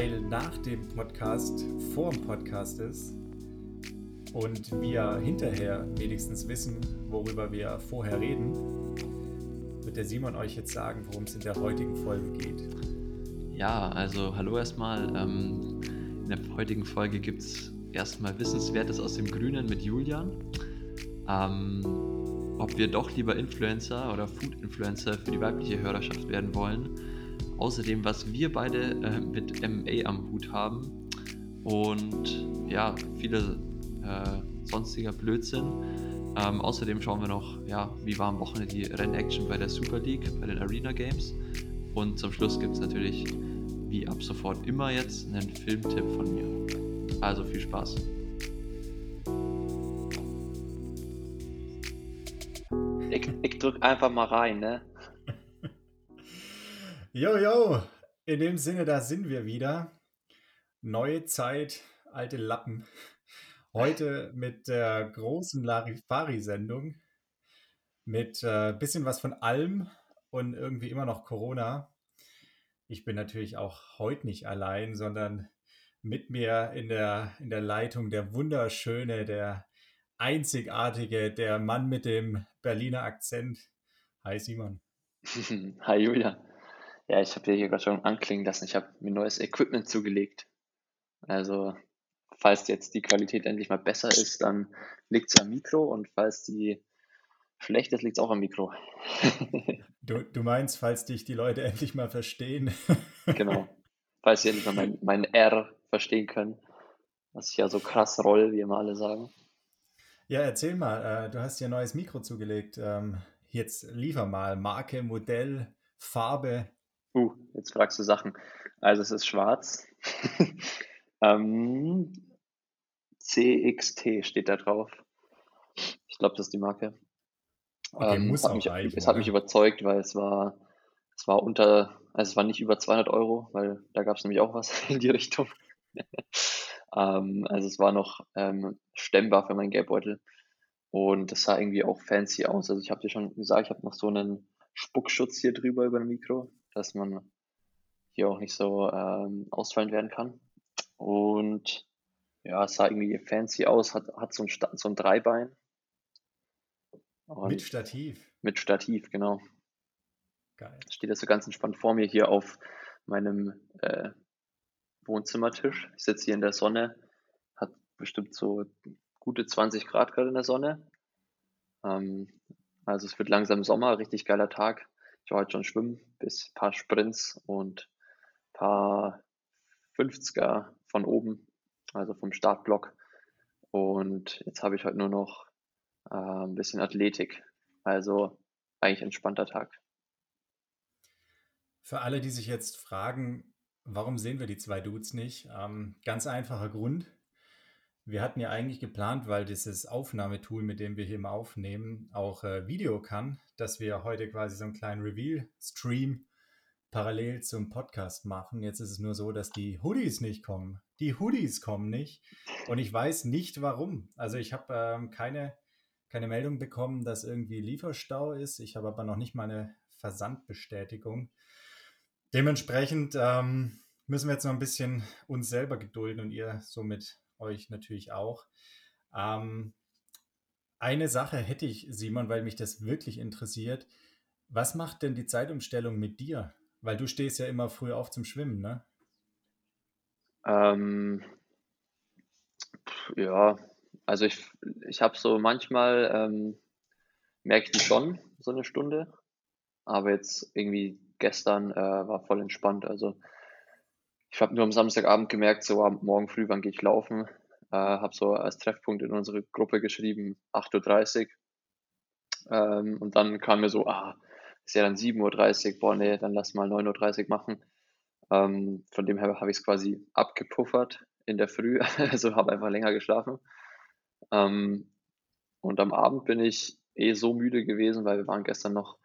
weil nach dem Podcast vor dem Podcast ist und wir hinterher wenigstens wissen, worüber wir vorher reden, wird der Simon euch jetzt sagen, worum es in der heutigen Folge geht. Ja, also hallo erstmal. Ähm, in der heutigen Folge gibt es erstmal Wissenswertes aus dem Grünen mit Julian. Ähm, ob wir doch lieber Influencer oder Food-Influencer für die weibliche Hörerschaft werden wollen. Außerdem, was wir beide äh, mit MA am Hut haben. Und ja, viele äh, sonstiger Blödsinn. Ähm, außerdem schauen wir noch, ja, wie war am Wochenende die Rennaction bei der Super League, bei den Arena Games. Und zum Schluss gibt es natürlich, wie ab sofort immer jetzt, einen Filmtipp von mir. Also viel Spaß. Ich, ich drück einfach mal rein, ne? Jojo, in dem Sinne, da sind wir wieder. Neue Zeit, alte Lappen. Heute mit der großen Larifari-Sendung. Mit äh, bisschen was von allem und irgendwie immer noch Corona. Ich bin natürlich auch heute nicht allein, sondern mit mir in der, in der Leitung der wunderschöne, der einzigartige, der Mann mit dem Berliner Akzent. Hi Simon. Hi Julia. Ja, ich habe dir hier gerade schon anklingen lassen. Ich habe mir neues Equipment zugelegt. Also falls jetzt die Qualität endlich mal besser ist, dann liegt es am Mikro und falls die schlecht ist, liegt es auch am Mikro. du, du meinst, falls dich die Leute endlich mal verstehen? genau. Falls sie endlich mal mein, mein R verstehen können, was ich ja so krass roll, wie immer alle sagen. Ja, erzähl mal, äh, du hast dir ein neues Mikro zugelegt. Ähm, jetzt liefer mal Marke, Modell, Farbe. Uh, jetzt fragst du Sachen. Also es ist schwarz. ähm, CXT steht da drauf. Ich glaube, das ist die Marke. Okay, ähm, muss es hat, mich, reichen, es hat mich überzeugt, weil es war, es war unter, also es war nicht über 200 Euro, weil da gab es nämlich auch was in die Richtung. ähm, also es war noch ähm, stemmbar für meinen Geldbeutel und das sah irgendwie auch fancy aus. Also ich habe dir schon gesagt, ich habe noch so einen Spuckschutz hier drüber über dem Mikro, dass man hier auch nicht so ähm, ausfallend werden kann. Und ja, es sah irgendwie fancy aus, hat, hat so, ein, so ein Dreibein. Und mit Stativ. Mit Stativ, genau. Geil. Steht das so ganz entspannt vor mir hier auf meinem äh, Wohnzimmertisch. Ich sitze hier in der Sonne, hat bestimmt so gute 20 Grad gerade in der Sonne. Ähm, also es wird langsam Sommer, richtig geiler Tag. Ich war heute schon schwimmen, bis ein paar Sprints und ein paar 50er von oben also vom Startblock. Und jetzt habe ich heute nur noch äh, ein bisschen Athletik. Also eigentlich entspannter Tag. Für alle, die sich jetzt fragen, warum sehen wir die zwei Dudes nicht? Ähm, ganz einfacher Grund. Wir hatten ja eigentlich geplant, weil dieses Aufnahmetool, mit dem wir hier mal aufnehmen, auch äh, Video kann, dass wir heute quasi so einen kleinen Reveal-Stream parallel zum Podcast machen. Jetzt ist es nur so, dass die Hoodies nicht kommen. Die Hoodies kommen nicht und ich weiß nicht warum. Also ich habe ähm, keine, keine Meldung bekommen, dass irgendwie Lieferstau ist. Ich habe aber noch nicht mal eine Versandbestätigung. Dementsprechend ähm, müssen wir jetzt noch ein bisschen uns selber gedulden und ihr somit euch natürlich auch. Ähm, eine Sache hätte ich, Simon, weil mich das wirklich interessiert. Was macht denn die Zeitumstellung mit dir? Weil du stehst ja immer früh auf zum Schwimmen, ne? Ähm, ja, also ich, ich habe so manchmal, ähm, merke ich die schon, so eine Stunde. Aber jetzt irgendwie gestern äh, war voll entspannt. Also ich habe nur am Samstagabend gemerkt, so am Morgen früh, wann gehe ich laufen. Äh, habe so als Treffpunkt in unsere Gruppe geschrieben, 8.30 Uhr. Ähm, und dann kam mir so, ah, ist ja dann 7.30 Uhr, boah, nee, dann lass mal 9.30 Uhr machen. Ähm, von dem her habe ich es quasi abgepuffert in der Früh, also habe einfach länger geschlafen. Ähm, und am Abend bin ich eh so müde gewesen, weil wir waren gestern noch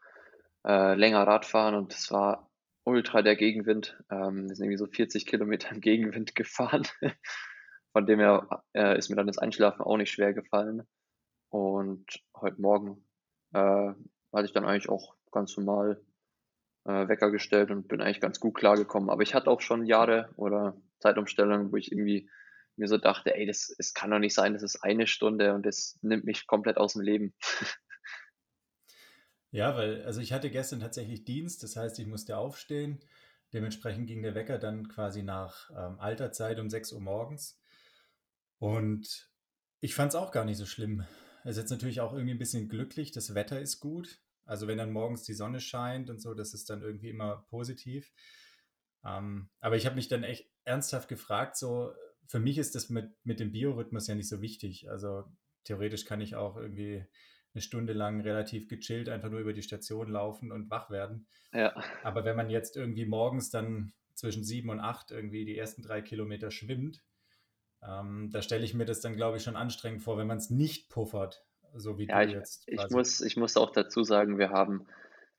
äh, länger Radfahren und es war ultra der Gegenwind. Ähm, wir sind irgendwie so 40 Kilometer im Gegenwind gefahren. Von dem her äh, ist mir dann das Einschlafen auch nicht schwer gefallen. Und heute Morgen äh, hatte ich dann eigentlich auch ganz normal äh, Wecker gestellt und bin eigentlich ganz gut klargekommen. Aber ich hatte auch schon Jahre oder Zeitumstellungen, wo ich irgendwie mir so dachte, ey, das, das kann doch nicht sein, das ist eine Stunde und das nimmt mich komplett aus dem Leben. Ja, weil, also ich hatte gestern tatsächlich Dienst, das heißt, ich musste aufstehen. Dementsprechend ging der Wecker dann quasi nach ähm, alter Zeit um 6 Uhr morgens. Und ich fand es auch gar nicht so schlimm. Es ist jetzt natürlich auch irgendwie ein bisschen glücklich, das Wetter ist gut. Also wenn dann morgens die Sonne scheint und so, das ist dann irgendwie immer positiv. Ähm, aber ich habe mich dann echt ernsthaft gefragt, so, für mich ist das mit, mit dem Biorhythmus ja nicht so wichtig. Also theoretisch kann ich auch irgendwie eine Stunde lang relativ gechillt einfach nur über die Station laufen und wach werden. Ja. Aber wenn man jetzt irgendwie morgens dann zwischen sieben und acht irgendwie die ersten drei Kilometer schwimmt, ähm, da stelle ich mir das dann, glaube ich, schon anstrengend vor, wenn man es nicht puffert, so wie ja, du ich, jetzt. Ich muss, ich muss auch dazu sagen, wir haben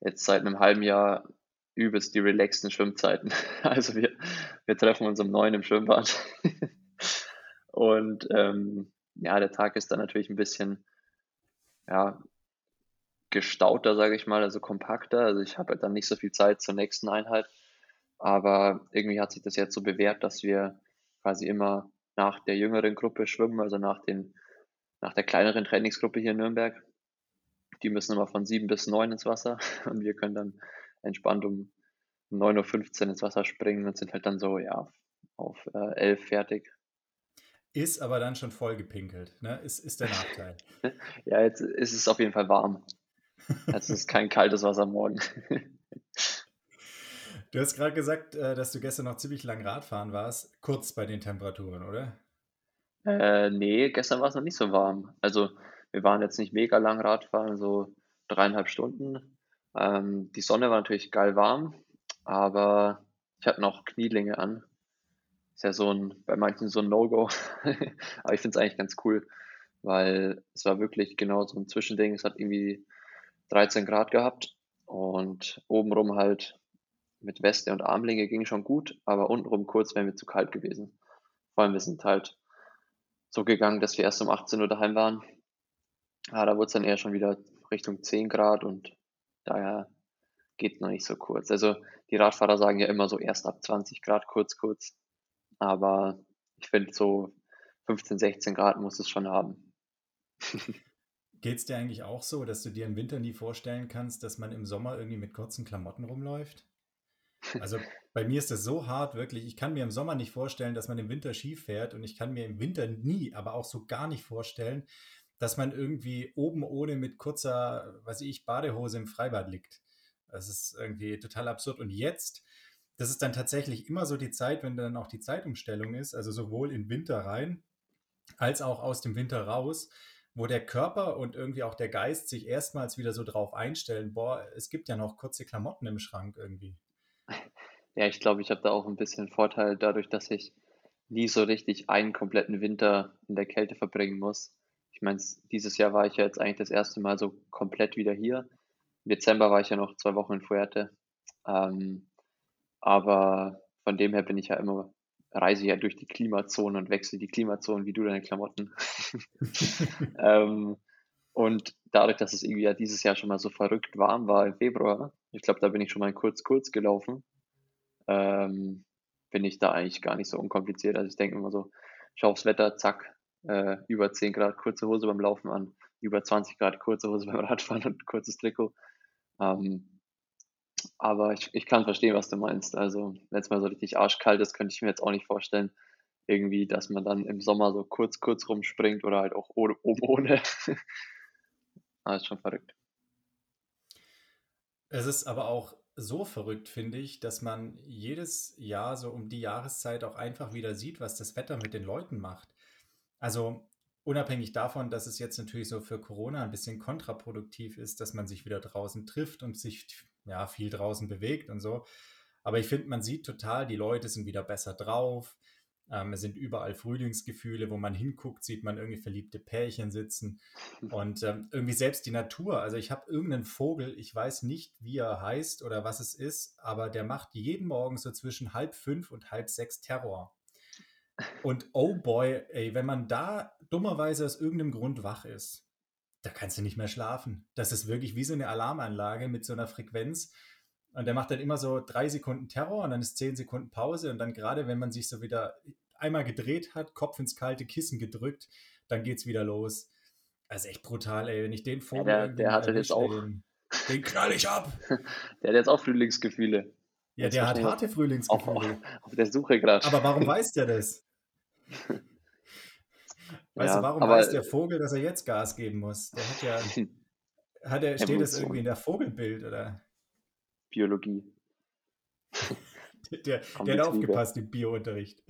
jetzt seit einem halben Jahr übelst die relaxten Schwimmzeiten. Also wir, wir treffen uns um neun im Schwimmbad. Und ähm, ja, der Tag ist dann natürlich ein bisschen ja, gestauter, sage ich mal, also kompakter. Also ich habe halt dann nicht so viel Zeit zur nächsten Einheit. Aber irgendwie hat sich das jetzt so bewährt, dass wir quasi immer nach der jüngeren Gruppe schwimmen, also nach, den, nach der kleineren Trainingsgruppe hier in Nürnberg. Die müssen immer von sieben bis neun ins Wasser und wir können dann entspannt um 9.15 Uhr ins Wasser springen und sind halt dann so, ja, auf äh, 11 fertig. Ist aber dann schon voll gepinkelt, ne? Ist, ist der Nachteil. ja, jetzt ist es auf jeden Fall warm. Also es ist kein kaltes Wasser morgen. du hast gerade gesagt, äh, dass du gestern noch ziemlich lang Radfahren warst, kurz bei den Temperaturen, oder? Äh, nee, gestern war es noch nicht so warm. Also wir waren jetzt nicht mega lang Radfahren, so dreieinhalb Stunden. Ähm, die Sonne war natürlich geil warm, aber ich hatte noch Knielinge an. Ist ja so ein, bei manchen so ein No-Go. aber ich finde es eigentlich ganz cool, weil es war wirklich genau so ein Zwischending. Es hat irgendwie 13 Grad gehabt und obenrum halt mit Weste und Armlinge ging schon gut, aber untenrum kurz wäre mir zu kalt gewesen. Vor allem wir sind halt so gegangen, dass wir erst um 18 Uhr daheim waren ja, da wurde es dann eher schon wieder Richtung 10 Grad und daher geht es noch nicht so kurz. Also die Radfahrer sagen ja immer so erst ab 20 Grad kurz, kurz. Aber ich finde so 15, 16 Grad muss es schon haben. Geht es dir eigentlich auch so, dass du dir im Winter nie vorstellen kannst, dass man im Sommer irgendwie mit kurzen Klamotten rumläuft? Also bei mir ist das so hart, wirklich. Ich kann mir im Sommer nicht vorstellen, dass man im Winter Ski fährt und ich kann mir im Winter nie, aber auch so gar nicht vorstellen, dass man irgendwie oben ohne mit kurzer, weiß ich, Badehose im Freibad liegt. Das ist irgendwie total absurd. Und jetzt, das ist dann tatsächlich immer so die Zeit, wenn dann auch die Zeitumstellung ist, also sowohl in Winter rein als auch aus dem Winter raus, wo der Körper und irgendwie auch der Geist sich erstmals wieder so drauf einstellen, boah, es gibt ja noch kurze Klamotten im Schrank irgendwie. Ja, ich glaube, ich habe da auch ein bisschen Vorteil dadurch, dass ich nie so richtig einen kompletten Winter in der Kälte verbringen muss. Ich meine, dieses Jahr war ich ja jetzt eigentlich das erste Mal so komplett wieder hier. Im Dezember war ich ja noch zwei Wochen in Fuerte. Ähm, aber von dem her bin ich ja immer, reise ja durch die Klimazone und wechsle die Klimazone wie du deine Klamotten. ähm, und dadurch, dass es irgendwie ja dieses Jahr schon mal so verrückt warm war im Februar, ich glaube, da bin ich schon mal kurz, kurz gelaufen, ähm, bin ich da eigentlich gar nicht so unkompliziert. Also ich denke immer so, schau aufs Wetter, zack, äh, über 10 Grad kurze Hose beim Laufen an, über 20 Grad kurze Hose beim Radfahren und kurzes Trikot. Ähm, aber ich, ich kann verstehen, was du meinst. Also, wenn es mal so richtig arschkalt ist, könnte ich mir jetzt auch nicht vorstellen, irgendwie, dass man dann im Sommer so kurz, kurz rumspringt oder halt auch oben ohne. aber ist schon verrückt. Es ist aber auch so verrückt, finde ich, dass man jedes Jahr so um die Jahreszeit auch einfach wieder sieht, was das Wetter mit den Leuten macht. Also unabhängig davon, dass es jetzt natürlich so für Corona ein bisschen kontraproduktiv ist, dass man sich wieder draußen trifft und sich ja viel draußen bewegt und so. Aber ich finde, man sieht total, die Leute sind wieder besser drauf. Ähm, es sind überall Frühlingsgefühle, wo man hinguckt, sieht man irgendwie verliebte Pärchen sitzen und ähm, irgendwie selbst die Natur. Also ich habe irgendeinen Vogel, ich weiß nicht, wie er heißt oder was es ist, aber der macht jeden Morgen so zwischen halb fünf und halb sechs Terror. Und oh boy, ey, wenn man da dummerweise aus irgendeinem Grund wach ist, da kannst du nicht mehr schlafen. Das ist wirklich wie so eine Alarmanlage mit so einer Frequenz. Und der macht dann immer so drei Sekunden Terror und dann ist zehn Sekunden Pause. Und dann gerade, wenn man sich so wieder einmal gedreht hat, Kopf ins kalte Kissen gedrückt, dann geht's wieder los. Also echt brutal, ey. Wenn ich den Vogel. Ja, der, der hatte jetzt auch. Den, den knall ich ab. der hat jetzt auch Frühlingsgefühle. Ja, der hat harte Frühlingsgefühle. Auf, auf der Suche gerade. Aber warum weiß der das? Weißt ja, du, warum aber, weiß der Vogel, dass er jetzt Gas geben muss? Der hat ja. Hat er, steht das irgendwie in der Vogelbild, oder? Biologie. der, der hat aufgepasst im Biounterricht.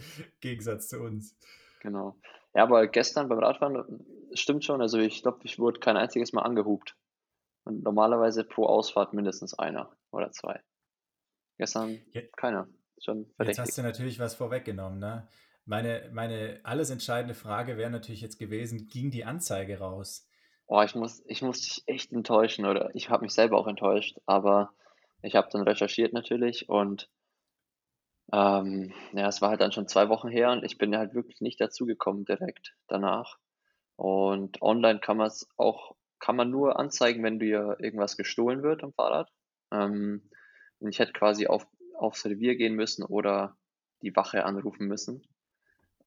Gegensatz zu uns. Genau. Ja, aber gestern beim Radfahren stimmt schon. Also ich glaube, ich wurde kein einziges Mal angehupt. Und normalerweise pro Ausfahrt mindestens einer oder zwei. Gestern ja, keiner. Schon verdächtig. Jetzt hast du natürlich was vorweggenommen, ne? Meine, meine alles entscheidende Frage wäre natürlich jetzt gewesen, ging die Anzeige raus? Oh, ich muss, ich muss dich echt enttäuschen oder ich habe mich selber auch enttäuscht, aber ich habe dann recherchiert natürlich und ähm, ja, es war halt dann schon zwei Wochen her und ich bin halt wirklich nicht dazu gekommen direkt danach. Und online kann man es auch, kann man nur anzeigen, wenn dir irgendwas gestohlen wird am Fahrrad. Ähm, und ich hätte quasi auf, aufs Revier gehen müssen oder die Wache anrufen müssen.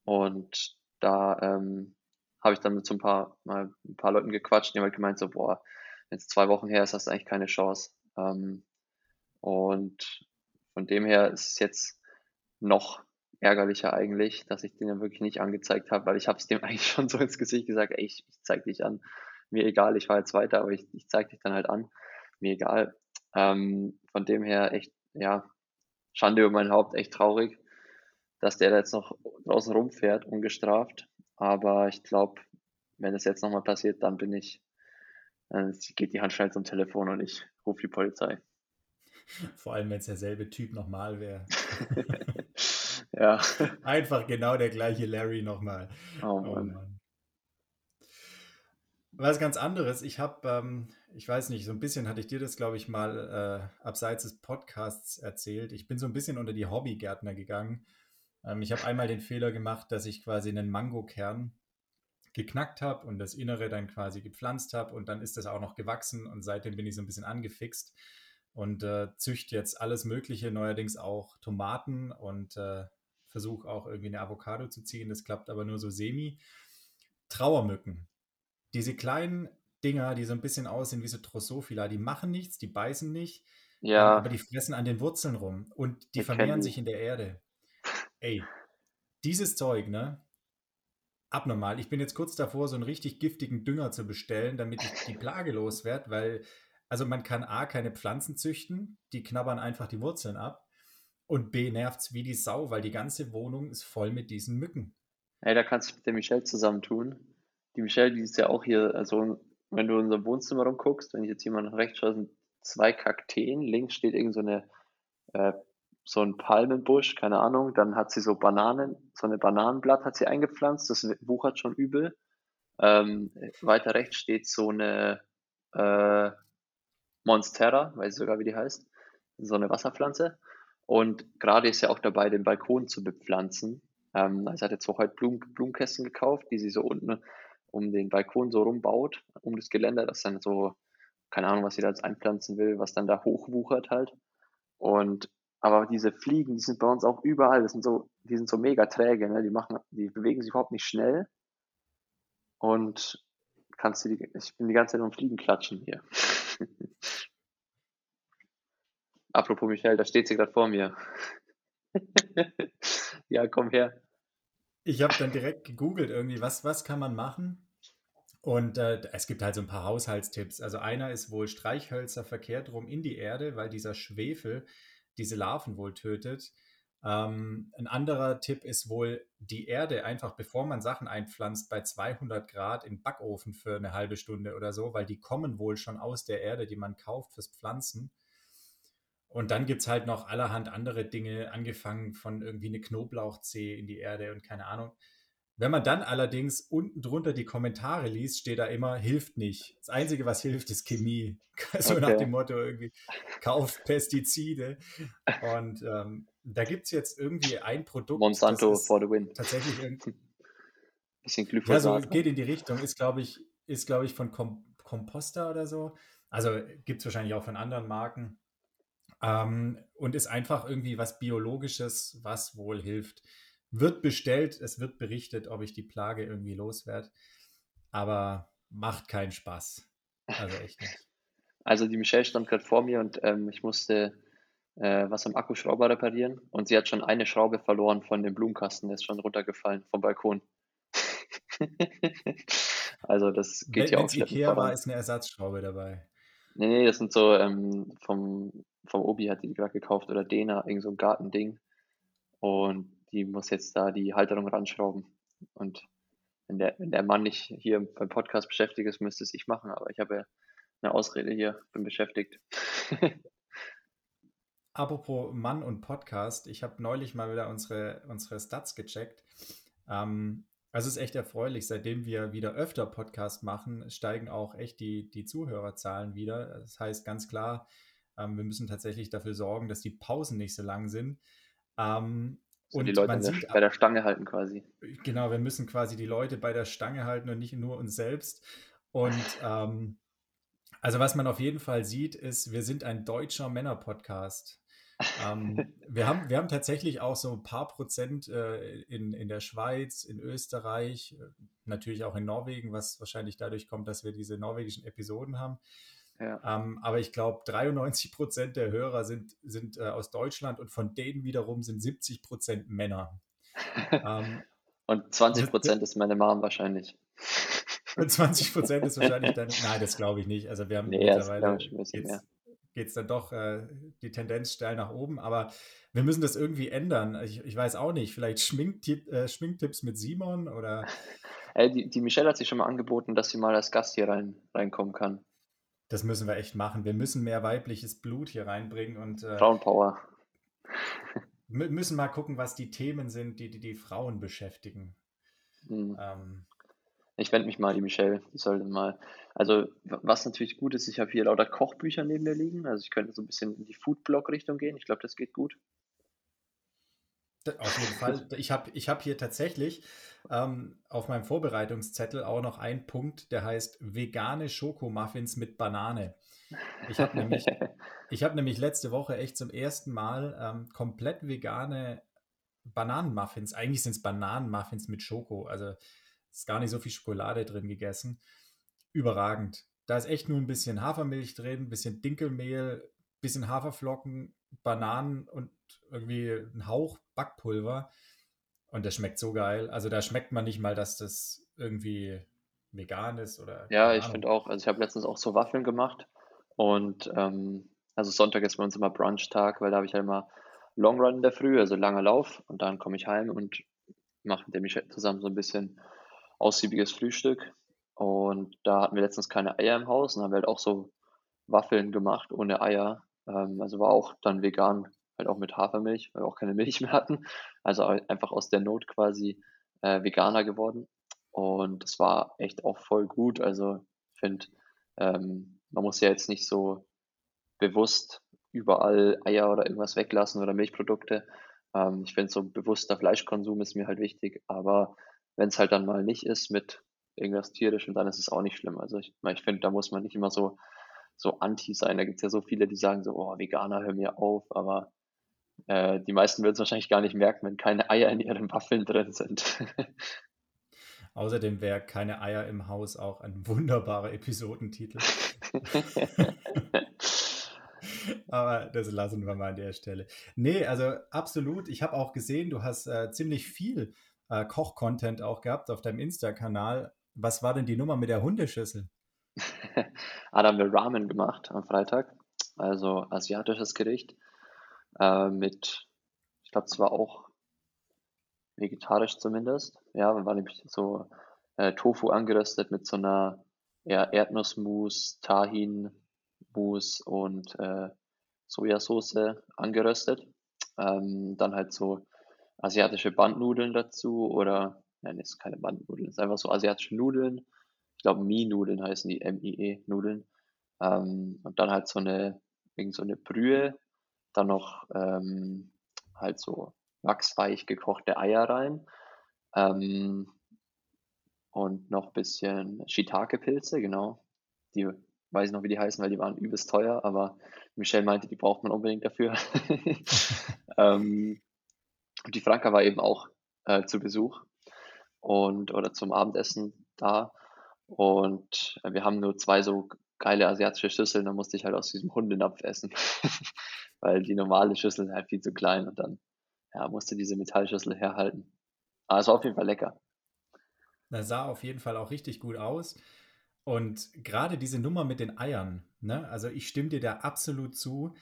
Und da ähm, habe ich dann mit so ein paar, mal ein paar Leuten gequatscht, die haben halt gemeint, so, boah, wenn es zwei Wochen her ist, hast du eigentlich keine Chance. Ähm, und von dem her ist es jetzt noch ärgerlicher eigentlich, dass ich den ja wirklich nicht angezeigt habe, weil ich habe es dem eigentlich schon so ins Gesicht gesagt, ey, ich, ich zeig dich an. Mir egal, ich war jetzt weiter, aber ich, ich zeig dich dann halt an. Mir egal. Ähm, von dem her echt, ja, Schande über mein Haupt, echt traurig dass der da jetzt noch draußen rumfährt, ungestraft. Aber ich glaube, wenn es jetzt nochmal passiert, dann bin ich, dann geht die Hand schnell zum Telefon und ich rufe die Polizei. Vor allem, wenn es derselbe Typ nochmal wäre. ja. Einfach genau der gleiche Larry nochmal. Oh, oh Mann. Was ganz anderes, ich habe, ähm, ich weiß nicht, so ein bisschen hatte ich dir das, glaube ich, mal äh, abseits des Podcasts erzählt. Ich bin so ein bisschen unter die Hobbygärtner gegangen ähm, ich habe einmal den Fehler gemacht, dass ich quasi einen Mangokern geknackt habe und das Innere dann quasi gepflanzt habe und dann ist das auch noch gewachsen und seitdem bin ich so ein bisschen angefixt und äh, züchte jetzt alles Mögliche, neuerdings auch Tomaten und äh, versuche auch irgendwie eine Avocado zu ziehen. Das klappt aber nur so semi. Trauermücken. Diese kleinen Dinger, die so ein bisschen aussehen wie so Drosophila, die machen nichts, die beißen nicht, ja. aber die fressen an den Wurzeln rum und die vermehren sich in der Erde. Ey, dieses Zeug, ne? Abnormal. Ich bin jetzt kurz davor, so einen richtig giftigen Dünger zu bestellen, damit ich die Plage loswerde, weil, also man kann A, keine Pflanzen züchten, die knabbern einfach die Wurzeln ab. Und B, nervt's wie die Sau, weil die ganze Wohnung ist voll mit diesen Mücken. Ey, da kannst du mit der Michelle zusammentun. Die Michelle, die ist ja auch hier, also wenn du in unserem Wohnzimmer rumguckst, wenn ich jetzt mal nach rechts schaue, sind zwei Kakteen, links steht irgend so eine äh, so ein Palmenbusch, keine Ahnung. Dann hat sie so Bananen, so eine Bananenblatt hat sie eingepflanzt, das wuchert schon übel. Ähm, weiter rechts steht so eine äh, Monstera, weiß ich sogar, wie die heißt, so eine Wasserpflanze. Und gerade ist sie auch dabei, den Balkon zu bepflanzen. Ähm, also hat jetzt auch heute Blumen, Blumenkästen gekauft, die sie so unten um den Balkon so rumbaut, um das Geländer, das dann so, keine Ahnung, was sie da jetzt einpflanzen will, was dann da hochwuchert halt. Und aber diese Fliegen, die sind bei uns auch überall. Das sind so, die sind so mega träge, ne? Die machen, die bewegen sich überhaupt nicht schnell. Und kannst du die, ich bin die ganze Zeit um Fliegen klatschen hier. Apropos Michelle, da steht sie gerade vor mir. ja, komm her. Ich habe dann direkt gegoogelt irgendwie, was, was kann man machen? Und äh, es gibt halt so ein paar Haushaltstipps. Also einer ist wohl Streichhölzer verkehrt rum in die Erde, weil dieser Schwefel diese Larven wohl tötet. Ähm, ein anderer Tipp ist wohl, die Erde einfach, bevor man Sachen einpflanzt, bei 200 Grad im Backofen für eine halbe Stunde oder so, weil die kommen wohl schon aus der Erde, die man kauft fürs Pflanzen. Und dann gibt es halt noch allerhand andere Dinge, angefangen von irgendwie eine Knoblauchzehe in die Erde und keine Ahnung. Wenn man dann allerdings unten drunter die Kommentare liest, steht da immer, hilft nicht. Das Einzige, was hilft, ist Chemie. so okay. nach dem Motto irgendwie, kauft Pestizide. Und ähm, da gibt es jetzt irgendwie ein Produkt. Monsanto for the win. Tatsächlich irgendwie. Bisschen Glyphosat. Ja, so ne? geht in die Richtung. Ist, glaube ich, ist, glaube ich, von Kom Composter oder so. Also gibt es wahrscheinlich auch von anderen Marken. Ähm, und ist einfach irgendwie was Biologisches, was wohl hilft. Wird bestellt, es wird berichtet, ob ich die Plage irgendwie loswerde. Aber macht keinen Spaß. Also echt nicht. Also die Michelle stand gerade vor mir und ähm, ich musste äh, was am Akkuschrauber reparieren und sie hat schon eine Schraube verloren von dem Blumenkasten, der ist schon runtergefallen vom Balkon. also das geht Wenn ja auch es Ikea war, ist eine Ersatzschraube dabei. Nee, nee, das sind so ähm, vom, vom Obi hat die gerade gekauft oder Dena, irgend so ein Gartending. Und die muss jetzt da die Halterung ranschrauben. Und wenn der, wenn der Mann nicht hier beim Podcast beschäftigt ist, müsste es ich machen, aber ich habe ja eine Ausrede hier, bin beschäftigt. Apropos Mann und Podcast, ich habe neulich mal wieder unsere, unsere Stats gecheckt. Ähm, also es ist echt erfreulich, seitdem wir wieder öfter Podcast machen, steigen auch echt die, die Zuhörerzahlen wieder. Das heißt ganz klar, ähm, wir müssen tatsächlich dafür sorgen, dass die Pausen nicht so lang sind. Ähm, und die Leute der, bei der Stange halten quasi. Genau, wir müssen quasi die Leute bei der Stange halten und nicht nur uns selbst. Und ähm, also was man auf jeden Fall sieht, ist, wir sind ein deutscher Männer-Podcast. ähm, wir, haben, wir haben tatsächlich auch so ein paar Prozent äh, in, in der Schweiz, in Österreich, äh, natürlich auch in Norwegen, was wahrscheinlich dadurch kommt, dass wir diese norwegischen Episoden haben. Ja. Ähm, aber ich glaube, 93 Prozent der Hörer sind, sind äh, aus Deutschland und von denen wiederum sind 70 Prozent Männer. ähm, und 20 Prozent ist meine Mom wahrscheinlich. Und 20 Prozent ist wahrscheinlich dann. Nein, das glaube ich nicht. Also wir haben nee, mittlerweile geht es dann doch äh, die Tendenz steil nach oben, aber wir müssen das irgendwie ändern. Ich, ich weiß auch nicht, vielleicht Schminktipp, äh, Schminktipps mit Simon oder. Ey, die, die Michelle hat sich schon mal angeboten, dass sie mal als Gast hier rein, reinkommen kann. Das müssen wir echt machen. Wir müssen mehr weibliches Blut hier reinbringen und äh, Frauenpower. müssen mal gucken, was die Themen sind, die die, die Frauen beschäftigen. Mhm. Ähm, ich wende mich mal an die Michelle, die sollte mal. Also, was natürlich gut ist, ich habe hier lauter Kochbücher neben mir liegen. Also, ich könnte so ein bisschen in die Foodblog-Richtung gehen. Ich glaube, das geht gut. Auf jeden Fall. Ich habe ich hab hier tatsächlich ähm, auf meinem Vorbereitungszettel auch noch einen Punkt, der heißt vegane Schokomuffins mit Banane. Ich habe nämlich, hab nämlich letzte Woche echt zum ersten Mal ähm, komplett vegane Bananenmuffins, eigentlich sind es Bananenmuffins mit Schoko, also ist gar nicht so viel Schokolade drin gegessen. Überragend. Da ist echt nur ein bisschen Hafermilch drin, ein bisschen Dinkelmehl, ein bisschen Haferflocken, Bananen und irgendwie ein Hauch Backpulver. Und das schmeckt so geil. Also da schmeckt man nicht mal, dass das irgendwie vegan ist oder. Ja, ich finde auch. Also ich habe letztens auch so Waffeln gemacht und ähm, also Sonntag ist bei uns immer Brunch-Tag, weil da habe ich halt immer Long Run in der Früh, also langer Lauf und dann komme ich heim und mache mit dem Michel zusammen so ein bisschen ausgiebiges Frühstück. Und da hatten wir letztens keine Eier im Haus und haben halt auch so Waffeln gemacht ohne Eier. Ähm, also war auch dann vegan halt auch mit Hafermilch, weil wir auch keine Milch mehr hatten. Also einfach aus der Not quasi äh, Veganer geworden. Und das war echt auch voll gut. Also ich finde, ähm, man muss ja jetzt nicht so bewusst überall Eier oder irgendwas weglassen oder Milchprodukte. Ähm, ich finde, so bewusster Fleischkonsum ist mir halt wichtig. Aber wenn es halt dann mal nicht ist mit irgendwas tierischem, dann ist es auch nicht schlimm. Also ich, ich finde, da muss man nicht immer so so anti sein. Da gibt es ja so viele, die sagen so, oh, Veganer, hör mir auf. Aber äh, die meisten würden es wahrscheinlich gar nicht merken, wenn keine Eier in ihren Waffeln drin sind. Außerdem wäre keine Eier im Haus auch ein wunderbarer Episodentitel. Aber das lassen wir mal an der Stelle. Nee, also absolut. Ich habe auch gesehen, du hast äh, ziemlich viel äh, Koch-Content auch gehabt auf deinem Insta-Kanal. Was war denn die Nummer mit der Hundeschüssel? ah, da haben wir Ramen gemacht am Freitag. Also asiatisches Gericht äh, mit, ich glaube, es war auch vegetarisch zumindest. Ja, war nämlich so äh, Tofu angeröstet mit so einer ja, Erdnussmus, Tahin-Mus und äh, Sojasauce angeröstet. Ähm, dann halt so asiatische Bandnudeln dazu oder, nein, ist keine Bandnudeln, ist einfach so asiatische Nudeln. Ich glaube, Mie-Nudeln heißen die, M-I-E-Nudeln. Ähm, und dann halt so eine, irgend so eine Brühe dann noch ähm, halt so wachsweich gekochte Eier rein. Ähm, und noch ein bisschen Shiitake-Pilze, genau. Die weiß ich noch, wie die heißen, weil die waren übelst teuer, aber Michelle meinte, die braucht man unbedingt dafür. ähm, und die Franka war eben auch äh, zu Besuch und oder zum Abendessen da. Und wir haben nur zwei so geile asiatische Schüsseln, da musste ich halt aus diesem Hundenapf essen. Weil die normale Schüssel ist halt viel zu klein und dann ja, musste diese Metallschüssel herhalten. Aber es war auf jeden Fall lecker. Das sah auf jeden Fall auch richtig gut aus. Und gerade diese Nummer mit den Eiern, ne? also ich stimme dir da absolut zu.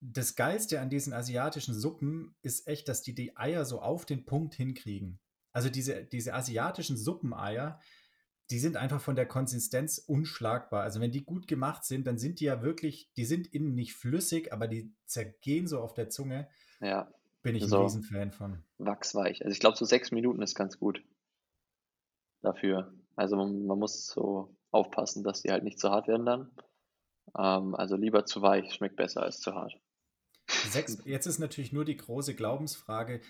Das Geilste an diesen asiatischen Suppen ist echt, dass die die Eier so auf den Punkt hinkriegen. Also diese, diese asiatischen Suppeneier, die sind einfach von der Konsistenz unschlagbar. Also wenn die gut gemacht sind, dann sind die ja wirklich, die sind innen nicht flüssig, aber die zergehen so auf der Zunge. Ja. Bin ich so ein Riesenfan von. Wachsweich. Also ich glaube, so sechs Minuten ist ganz gut dafür. Also man, man, muss so aufpassen, dass die halt nicht zu hart werden dann. Ähm, also lieber zu weich, schmeckt besser als zu hart. Sechs, jetzt ist natürlich nur die große Glaubensfrage,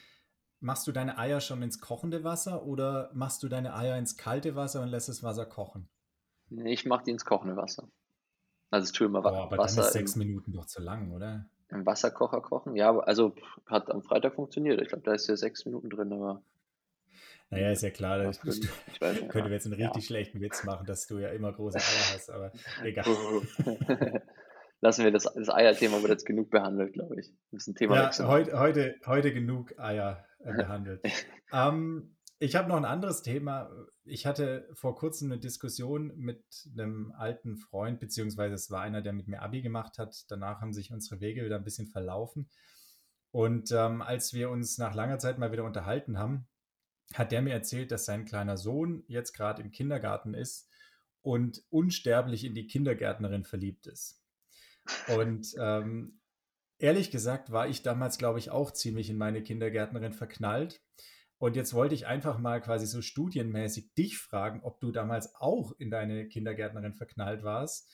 machst du deine Eier schon ins kochende Wasser oder machst du deine Eier ins kalte Wasser und lässt das Wasser kochen? Nee, ich mache die ins kochende Wasser. Also ich tue immer Boah, aber Wasser. Dann ist sechs Minuten doch zu lang, oder? Im Wasserkocher kochen? Ja, also hat am Freitag funktioniert. Ich glaube, da ist ja sechs Minuten drin, aber. Naja, ist ja klar. Ich, ich weiß, könnte ja. jetzt einen richtig ja. schlechten Witz machen, dass du ja immer große Eier hast, aber egal. lassen wir das, das Eierthema wird jetzt genug behandelt, glaube ich. Das ist ein Thema ja, heute, heute, heute genug Eier behandelt. ähm, ich habe noch ein anderes Thema. Ich hatte vor kurzem eine Diskussion mit einem alten Freund, beziehungsweise es war einer, der mit mir Abi gemacht hat. Danach haben sich unsere Wege wieder ein bisschen verlaufen. Und ähm, als wir uns nach langer Zeit mal wieder unterhalten haben, hat der mir erzählt, dass sein kleiner Sohn jetzt gerade im Kindergarten ist und unsterblich in die Kindergärtnerin verliebt ist. Und ähm, ehrlich gesagt war ich damals, glaube ich, auch ziemlich in meine Kindergärtnerin verknallt. Und jetzt wollte ich einfach mal quasi so studienmäßig dich fragen, ob du damals auch in deine Kindergärtnerin verknallt warst.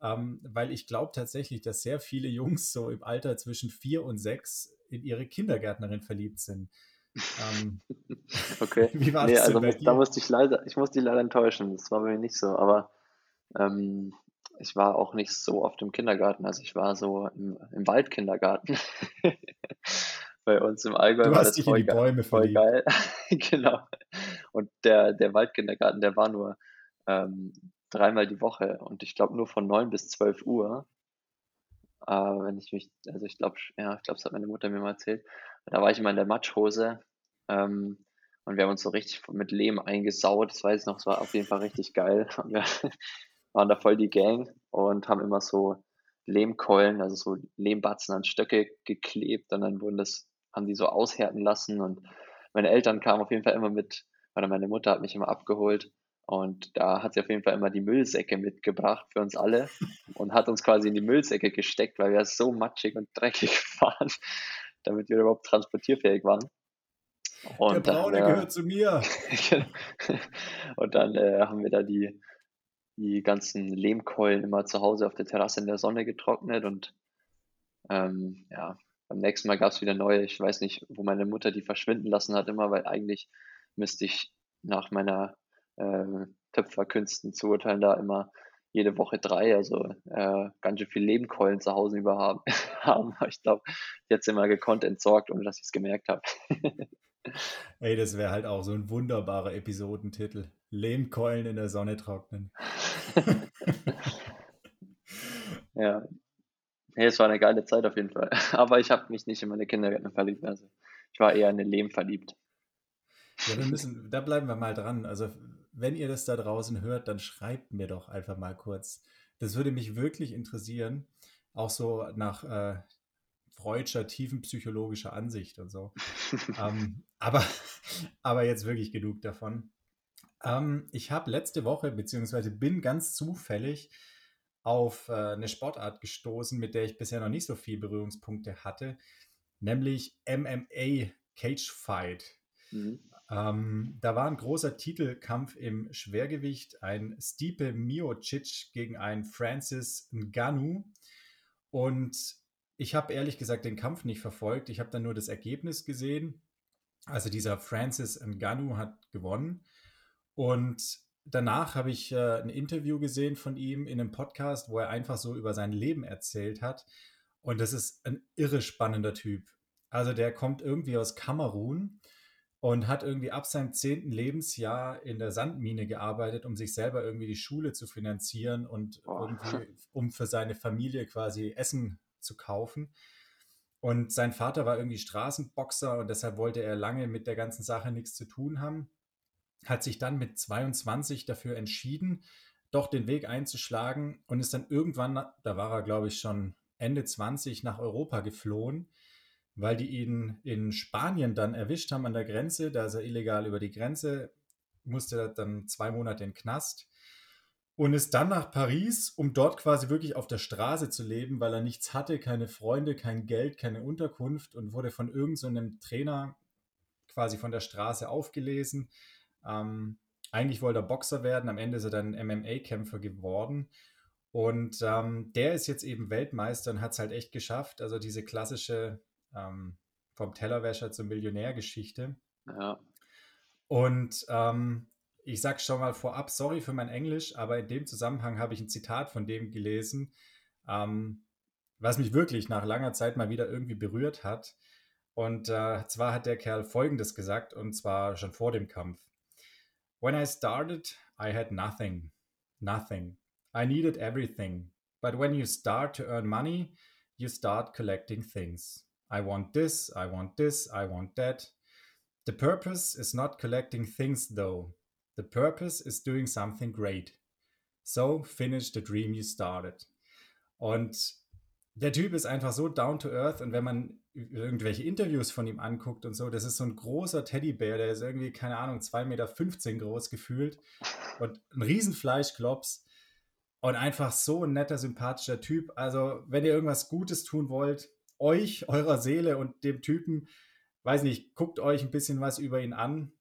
Ähm, weil ich glaube tatsächlich, dass sehr viele Jungs so im Alter zwischen vier und sechs in ihre Kindergärtnerin verliebt sind. Ähm, okay. Wie war nee, das also da musste ich leider, ich musste dich leider enttäuschen. Das war bei mir nicht so. Aber ähm, ich war auch nicht so oft im Kindergarten. Also ich war so im, im Waldkindergarten. Bei uns im Allgäu du war das voll, ge voll geil. genau. Und der, der Waldkindergarten, der war nur ähm, dreimal die Woche und ich glaube nur von 9 bis 12 Uhr. Äh, wenn ich mich, also ich glaube, ja, ich glaube, das hat meine Mutter mir mal erzählt. Da war ich immer in der Matschhose ähm, und wir haben uns so richtig mit Lehm eingesaut. Das weiß ich noch, es war auf jeden Fall richtig geil. Und wir waren da voll die Gang und haben immer so Lehmkeulen, also so Lehmbatzen an Stöcke geklebt und dann wurden das, haben die so aushärten lassen und meine Eltern kamen auf jeden Fall immer mit, oder meine Mutter hat mich immer abgeholt und da hat sie auf jeden Fall immer die Müllsäcke mitgebracht für uns alle und hat uns quasi in die Müllsäcke gesteckt, weil wir so matschig und dreckig waren, damit wir überhaupt transportierfähig waren. Und Der Braune dann, äh, gehört zu mir. und dann äh, haben wir da die die ganzen Lehmkeulen immer zu Hause auf der Terrasse in der Sonne getrocknet und ähm, ja, beim nächsten Mal gab es wieder neue. Ich weiß nicht, wo meine Mutter die verschwinden lassen hat, immer, weil eigentlich müsste ich nach meiner äh, Töpferkünsten zu urteilen da immer jede Woche drei, also äh, ganz schön viel Lehmkeulen zu Hause über haben. Ich glaube, jetzt immer gekonnt entsorgt, ohne dass ich es gemerkt habe. Ey, das wäre halt auch so ein wunderbarer Episodentitel. Lehmkeulen in der Sonne trocknen. ja. Nee, es war eine geile Zeit auf jeden Fall. Aber ich habe mich nicht in meine Kindergärtner verliebt. Also ich war eher in den Lehm verliebt. Ja, wir müssen, da bleiben wir mal dran. Also, wenn ihr das da draußen hört, dann schreibt mir doch einfach mal kurz. Das würde mich wirklich interessieren. Auch so nach äh, freudscher, tiefenpsychologischer Ansicht und so. ähm, aber, aber jetzt wirklich genug davon. Ähm, ich habe letzte Woche, beziehungsweise bin ganz zufällig auf äh, eine Sportart gestoßen, mit der ich bisher noch nicht so viele Berührungspunkte hatte, nämlich MMA Cage Fight. Mhm. Ähm, da war ein großer Titelkampf im Schwergewicht, ein Stipe Miocic gegen einen Francis Ngannou. Und ich habe ehrlich gesagt den Kampf nicht verfolgt. Ich habe dann nur das Ergebnis gesehen. Also dieser Francis Ngannou hat gewonnen. Und danach habe ich äh, ein Interview gesehen von ihm in einem Podcast, wo er einfach so über sein Leben erzählt hat. Und das ist ein irre spannender Typ. Also der kommt irgendwie aus Kamerun und hat irgendwie ab seinem zehnten Lebensjahr in der Sandmine gearbeitet, um sich selber irgendwie die Schule zu finanzieren und Oh. irgendwie, um für seine Familie quasi Essen zu kaufen. Und sein Vater war irgendwie Straßenboxer und deshalb wollte er lange mit der ganzen Sache nichts zu tun haben. Hat sich dann mit 22 dafür entschieden, doch den Weg einzuschlagen und ist dann irgendwann, da war er glaube ich schon Ende 20, nach Europa geflohen, weil die ihn in Spanien dann erwischt haben an der Grenze. Da ist er illegal über die Grenze, musste dann zwei Monate in den Knast und ist dann nach Paris, um dort quasi wirklich auf der Straße zu leben, weil er nichts hatte, keine Freunde, kein Geld, keine Unterkunft und wurde von irgendeinem so Trainer quasi von der Straße aufgelesen. Ähm, eigentlich wollte er Boxer werden, am Ende ist er dann MMA-Kämpfer geworden. Und ähm, der ist jetzt eben Weltmeister und hat es halt echt geschafft. Also diese klassische ähm, vom Tellerwäscher zur Millionärgeschichte. Ja. Und ähm, ich sage schon mal vorab, sorry für mein Englisch, aber in dem Zusammenhang habe ich ein Zitat von dem gelesen, ähm, was mich wirklich nach langer Zeit mal wieder irgendwie berührt hat. Und äh, zwar hat der Kerl Folgendes gesagt, und zwar schon vor dem Kampf. When I started, I had nothing. Nothing. I needed everything. But when you start to earn money, you start collecting things. I want this, I want this, I want that. The purpose is not collecting things, though. The purpose is doing something great. So finish the dream you started. Und der Typ ist einfach so down to earth und wenn man irgendwelche Interviews von ihm anguckt und so, das ist so ein großer Teddybär, der ist irgendwie, keine Ahnung, 2,15 Meter groß gefühlt und ein Riesenfleischklops und einfach so ein netter, sympathischer Typ. Also, wenn ihr irgendwas Gutes tun wollt, euch, eurer Seele und dem Typen, weiß nicht, guckt euch ein bisschen was über ihn an.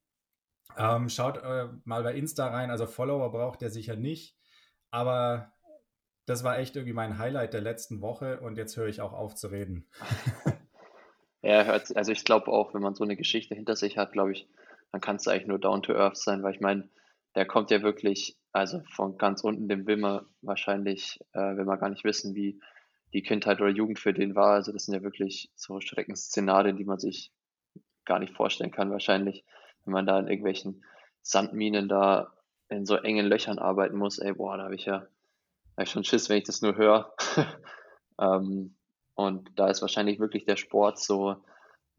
Ähm, schaut äh, mal bei Insta rein, also Follower braucht er sicher nicht, aber das war echt irgendwie mein Highlight der letzten Woche und jetzt höre ich auch auf zu reden. Ja, also ich glaube auch, wenn man so eine Geschichte hinter sich hat, glaube ich, dann kann es eigentlich nur down to earth sein, weil ich meine, der kommt ja wirklich, also von ganz unten, dem will man wahrscheinlich, äh, will man gar nicht wissen, wie die Kindheit oder Jugend für den war. Also das sind ja wirklich so Schreckensszenarien, die man sich gar nicht vorstellen kann, wahrscheinlich, wenn man da in irgendwelchen Sandminen da in so engen Löchern arbeiten muss. Ey, boah, da habe ich ja hab ich schon Schiss, wenn ich das nur höre. ähm, und da ist wahrscheinlich wirklich der Sport so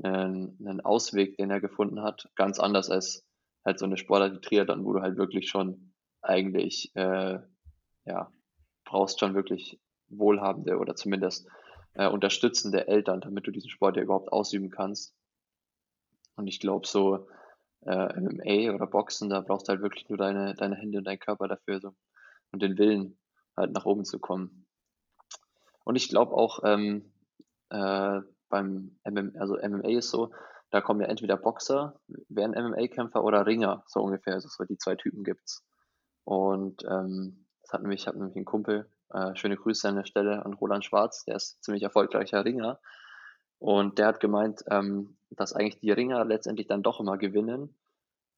ein, ein Ausweg, den er gefunden hat, ganz anders als halt so eine Sportart wie Triathlon, wo du halt wirklich schon eigentlich, äh, ja, brauchst schon wirklich wohlhabende oder zumindest äh, unterstützende Eltern, damit du diesen Sport ja überhaupt ausüben kannst. Und ich glaube, so äh, MMA oder Boxen, da brauchst du halt wirklich nur deine, deine Hände und deinen Körper dafür so, und den Willen, halt nach oben zu kommen. Und ich glaube auch ähm, äh, beim MM, also MMA ist so, da kommen ja entweder Boxer, werden MMA-Kämpfer oder Ringer, so ungefähr. Also so die zwei Typen gibt's. Und ähm, das hat nämlich, ich habe nämlich einen Kumpel, äh, schöne Grüße an der Stelle an Roland Schwarz, der ist ziemlich erfolgreicher Ringer. Und der hat gemeint, ähm, dass eigentlich die Ringer letztendlich dann doch immer gewinnen,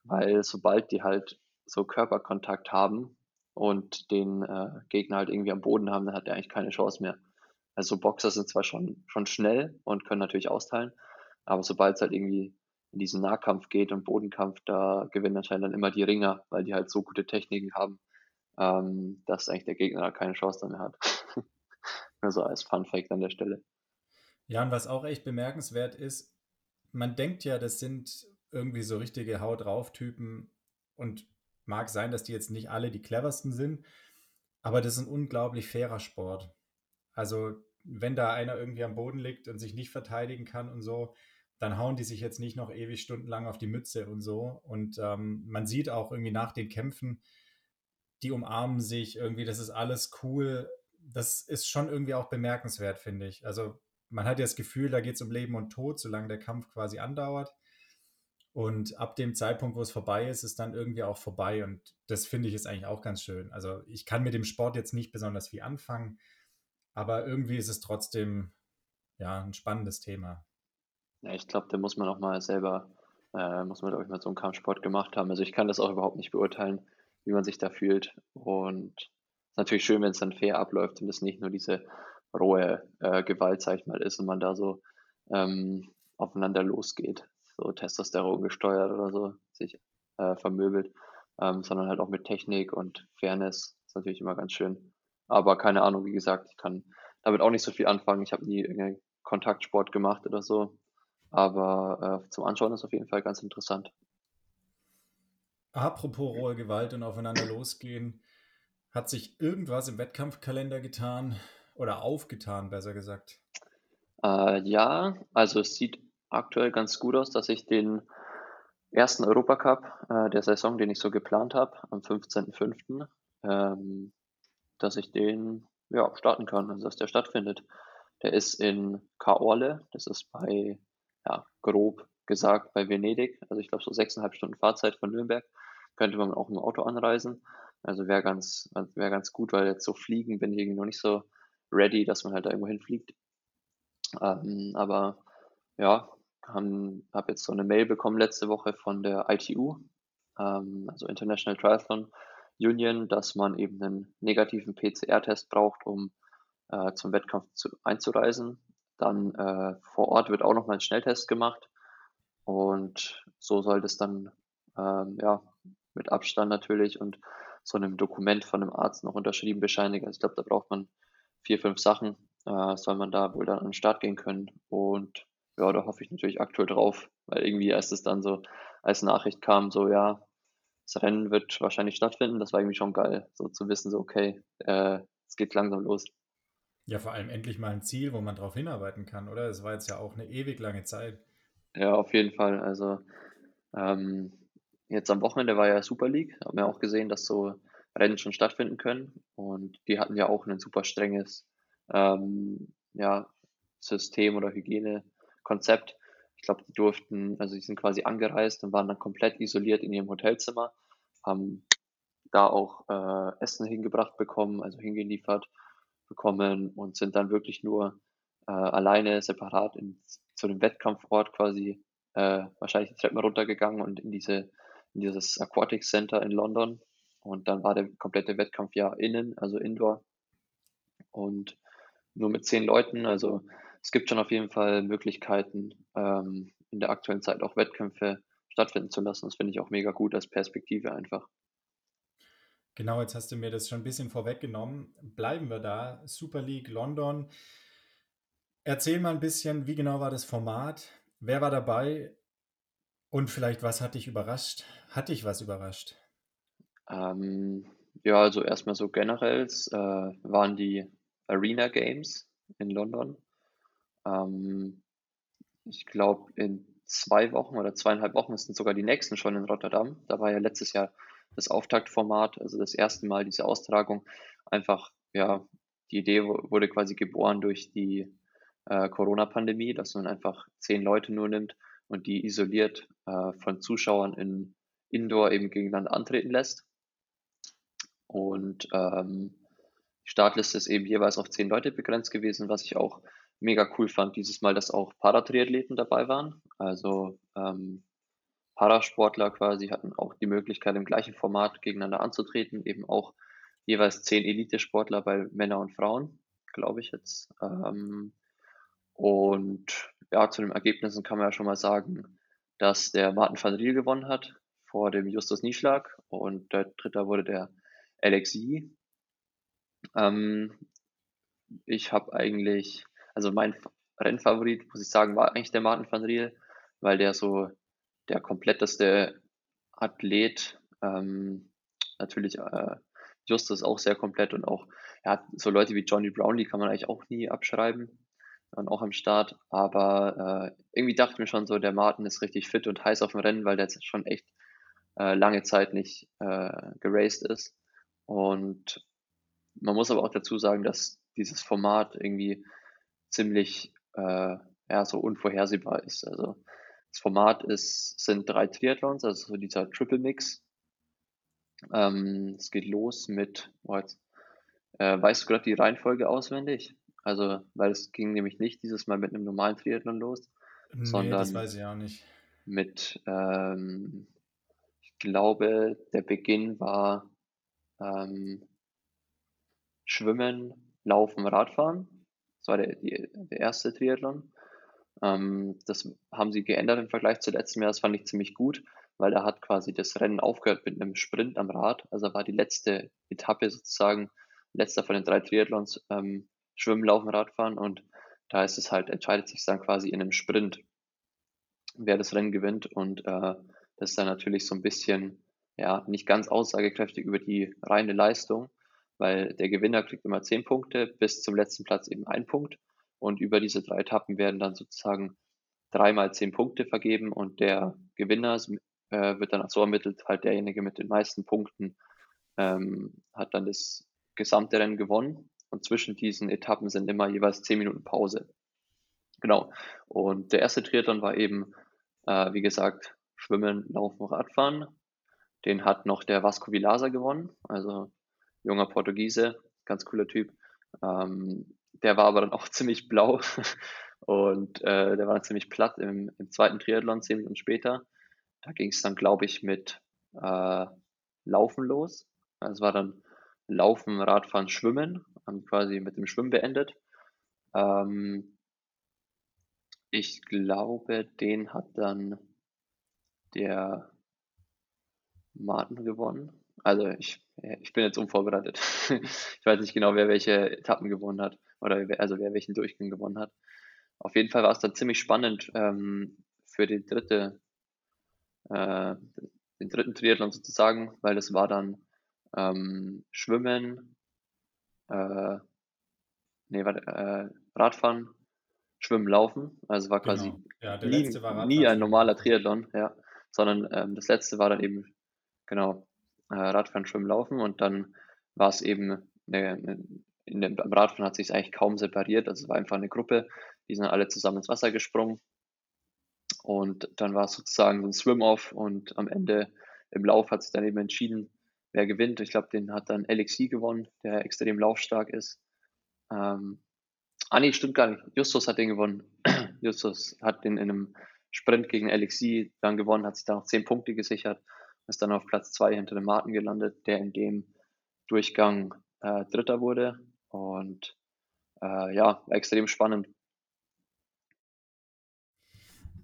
weil sobald die halt so Körperkontakt haben und den äh, Gegner halt irgendwie am Boden haben, dann hat er eigentlich keine Chance mehr. Also Boxer sind zwar schon, schon schnell und können natürlich austeilen, aber sobald es halt irgendwie in diesen Nahkampf geht und Bodenkampf, da gewinnen anscheinend dann immer die Ringer, weil die halt so gute Techniken haben, ähm, dass eigentlich der Gegner keine Chance mehr hat. also als Fun Fact an der Stelle. Ja, und was auch echt bemerkenswert ist, man denkt ja, das sind irgendwie so richtige Haut drauf Typen und mag sein, dass die jetzt nicht alle die cleversten sind, aber das ist ein unglaublich fairer Sport. Also, wenn da einer irgendwie am Boden liegt und sich nicht verteidigen kann und so, dann hauen die sich jetzt nicht noch ewig stundenlang auf die Mütze und so. Und ähm, man sieht auch irgendwie nach den Kämpfen, die umarmen sich irgendwie, das ist alles cool. Das ist schon irgendwie auch bemerkenswert, finde ich. Also man hat ja das Gefühl, da geht es um Leben und Tod, solange der Kampf quasi andauert. Und ab dem Zeitpunkt, wo es vorbei ist, ist dann irgendwie auch vorbei. Und das finde ich ist eigentlich auch ganz schön. Also ich kann mit dem Sport jetzt nicht besonders viel anfangen, aber irgendwie ist es trotzdem ja ein spannendes Thema. Ja, ich glaube, da muss man auch mal selber, äh, muss man, glaube ich, mal so einen Kampfsport gemacht haben. Also ich kann das auch überhaupt nicht beurteilen, wie man sich da fühlt. Und es ist natürlich schön, wenn es dann fair abläuft und es nicht nur diese rohe äh, Gewalt, sag ich mal, ist und man da so ähm, aufeinander losgeht, so Testosteron gesteuert oder so, sich äh, vermöbelt, ähm, sondern halt auch mit Technik und Fairness. Ist natürlich immer ganz schön. Aber keine Ahnung, wie gesagt, ich kann damit auch nicht so viel anfangen. Ich habe nie irgendeinen Kontaktsport gemacht oder so. Aber äh, zum Anschauen ist auf jeden Fall ganz interessant. Apropos rohe Gewalt und aufeinander losgehen, hat sich irgendwas im Wettkampfkalender getan oder aufgetan, besser gesagt? Äh, ja, also es sieht aktuell ganz gut aus, dass ich den ersten Europacup äh, der Saison, den ich so geplant habe, am 15.05., ähm, dass ich den ja, starten kann, also dass der stattfindet. Der ist in Kaorle, das ist bei, ja, grob gesagt, bei Venedig. Also ich glaube so sechseinhalb Stunden Fahrzeit von Nürnberg. Könnte man auch im Auto anreisen. Also wäre ganz, wäre ganz gut, weil jetzt so fliegen bin ich irgendwie noch nicht so ready, dass man halt da irgendwo hinfliegt. Ähm, aber ja, habe jetzt so eine Mail bekommen letzte Woche von der ITU, ähm, also International Triathlon Union, dass man eben einen negativen PCR-Test braucht, um äh, zum Wettkampf zu, einzureisen. Dann äh, vor Ort wird auch nochmal ein Schnelltest gemacht und so soll das dann ähm, ja mit Abstand natürlich und so einem Dokument von einem Arzt noch unterschrieben bescheinigen. Also ich glaube, da braucht man vier, fünf Sachen, äh, soll man da wohl dann an den Start gehen können. Und ja, da hoffe ich natürlich aktuell drauf, weil irgendwie als es dann so als Nachricht kam, so ja, das Rennen wird wahrscheinlich stattfinden, das war irgendwie schon geil, so zu wissen, so okay, äh, es geht langsam los. Ja, vor allem endlich mal ein Ziel, wo man drauf hinarbeiten kann, oder? Es war jetzt ja auch eine ewig lange Zeit. Ja, auf jeden Fall. Also ähm, jetzt am Wochenende war ja Super League, haben wir auch gesehen, dass so Rennen schon stattfinden können und die hatten ja auch ein super strenges ähm, ja, System oder Hygienekonzept. Ich glaube, die durften, also die sind quasi angereist und waren dann komplett isoliert in ihrem Hotelzimmer, haben da auch äh, Essen hingebracht bekommen, also hingeliefert bekommen und sind dann wirklich nur äh, alleine separat in, zu dem Wettkampfort quasi äh, wahrscheinlich die Treppen runtergegangen und in diese in dieses Aquatic Center in London und dann war der komplette Wettkampf ja innen, also indoor und nur mit zehn Leuten. Also es gibt schon auf jeden Fall Möglichkeiten, ähm, in der aktuellen Zeit auch Wettkämpfe stattfinden zu lassen. Das finde ich auch mega gut als Perspektive einfach. Genau, jetzt hast du mir das schon ein bisschen vorweggenommen. Bleiben wir da. Super League London. Erzähl mal ein bisschen, wie genau war das Format? Wer war dabei? Und vielleicht, was hat dich überrascht? Hat dich was überrascht? Ähm, ja, also erstmal so generell äh, waren die Arena Games in London. Ähm, ich glaube, in zwei Wochen oder zweieinhalb Wochen sind sogar die nächsten schon in Rotterdam. Da war ja letztes Jahr das Auftaktformat, also das erste Mal diese Austragung. Einfach, ja, die Idee wurde quasi geboren durch die äh, Corona-Pandemie, dass man einfach zehn Leute nur nimmt und die isoliert äh, von Zuschauern in Indoor eben gegeneinander antreten lässt. Und ähm, die Startliste ist eben jeweils auf zehn Leute begrenzt gewesen, was ich auch mega cool fand dieses Mal, dass auch Paratriathleten dabei waren. Also ähm, Parasportler quasi hatten auch die Möglichkeit, im gleichen Format gegeneinander anzutreten, eben auch jeweils zehn Elitesportler bei Männer und Frauen, glaube ich jetzt. Ähm, und ja, zu den Ergebnissen kann man ja schon mal sagen, dass der Martin van Riel gewonnen hat vor dem Justus Nieschlag und der Dritter wurde der Alexi. Ähm, ich habe eigentlich, also mein Rennfavorit, muss ich sagen, war eigentlich der Martin van Riel, weil der so der kompletteste Athlet, ähm, natürlich äh, Justus auch sehr komplett und auch, ja, so Leute wie Johnny Brownlee kann man eigentlich auch nie abschreiben waren auch am Start. Aber äh, irgendwie dachte ich mir schon so, der Martin ist richtig fit und heiß auf dem Rennen, weil der jetzt schon echt äh, lange Zeit nicht äh, geraced ist. Und man muss aber auch dazu sagen, dass dieses Format irgendwie ziemlich äh, ja, so unvorhersehbar ist. Also das Format ist, sind drei Triathlons, also so dieser Triple Mix. Ähm, es geht los mit, oh jetzt, äh, weißt du gerade die Reihenfolge auswendig? Also, weil es ging nämlich nicht dieses Mal mit einem normalen Triathlon los, nee, sondern das weiß ich auch nicht. mit, ähm, ich glaube, der Beginn war ähm, Schwimmen, Laufen, Radfahren. Das war der, die, der erste Triathlon. Ähm, das haben sie geändert im Vergleich zu letztem Jahr. Das fand ich ziemlich gut, weil da hat quasi das Rennen aufgehört mit einem Sprint am Rad. Also war die letzte Etappe sozusagen, letzter von den drei Triathlons, ähm, Schwimmen, Laufen, Radfahren. Und da ist es halt, entscheidet sich dann quasi in einem Sprint, wer das Rennen gewinnt. Und äh, das ist dann natürlich so ein bisschen, ja, nicht ganz aussagekräftig über die reine Leistung, weil der Gewinner kriegt immer zehn Punkte, bis zum letzten Platz eben ein Punkt. Und über diese drei Etappen werden dann sozusagen dreimal zehn Punkte vergeben und der Gewinner äh, wird dann so ermittelt, halt derjenige mit den meisten Punkten ähm, hat dann das gesamte Rennen gewonnen. Und zwischen diesen Etappen sind immer jeweils zehn Minuten Pause. Genau. Und der erste Triathlon war eben, äh, wie gesagt, Schwimmen, Laufen, Radfahren. Den hat noch der Vasco Vilaza gewonnen, also junger Portugiese, ganz cooler Typ. Ähm, der war aber dann auch ziemlich blau und äh, der war dann ziemlich platt im, im zweiten Triathlon, zehn Minuten später. Da ging es dann, glaube ich, mit äh, Laufen los. Es war dann Laufen, Radfahren, Schwimmen, haben quasi mit dem Schwimmen beendet. Ähm, ich glaube, den hat dann der Martin gewonnen. Also ich, ich bin jetzt unvorbereitet. ich weiß nicht genau, wer welche Etappen gewonnen hat oder wer, also wer welchen Durchgang gewonnen hat. Auf jeden Fall war es dann ziemlich spannend ähm, für die dritte, äh, den dritten Triathlon sozusagen, weil es war dann ähm, Schwimmen, äh, nee, warte, äh, Radfahren, Schwimmen, Laufen. Also war quasi Genau. Ja, nie, war nie ein normaler. Triathlon, ja, sondern ähm, das letzte war dann eben, genau, äh, Radfahren, Schwimmen, Laufen und dann war es eben, eine, eine, in dem, beim Radfahren hat sich eigentlich kaum separiert, also es war einfach eine Gruppe, die sind alle zusammen ins Wasser gesprungen und dann war es sozusagen so ein Swim-Off und am Ende im Lauf hat sich dann eben entschieden, wer gewinnt. Ich glaube, den hat dann Alexi gewonnen, der extrem laufstark ist. Ähm, ah nee, stimmt gar nicht. Justus hat den gewonnen. Justus hat den in einem Sprint gegen Alexi dann gewonnen, hat sich dann noch zehn Punkte gesichert, ist dann auf Platz zwei hinter dem Martin gelandet, der in dem Durchgang äh, Dritter wurde. Und äh, ja, extrem spannend.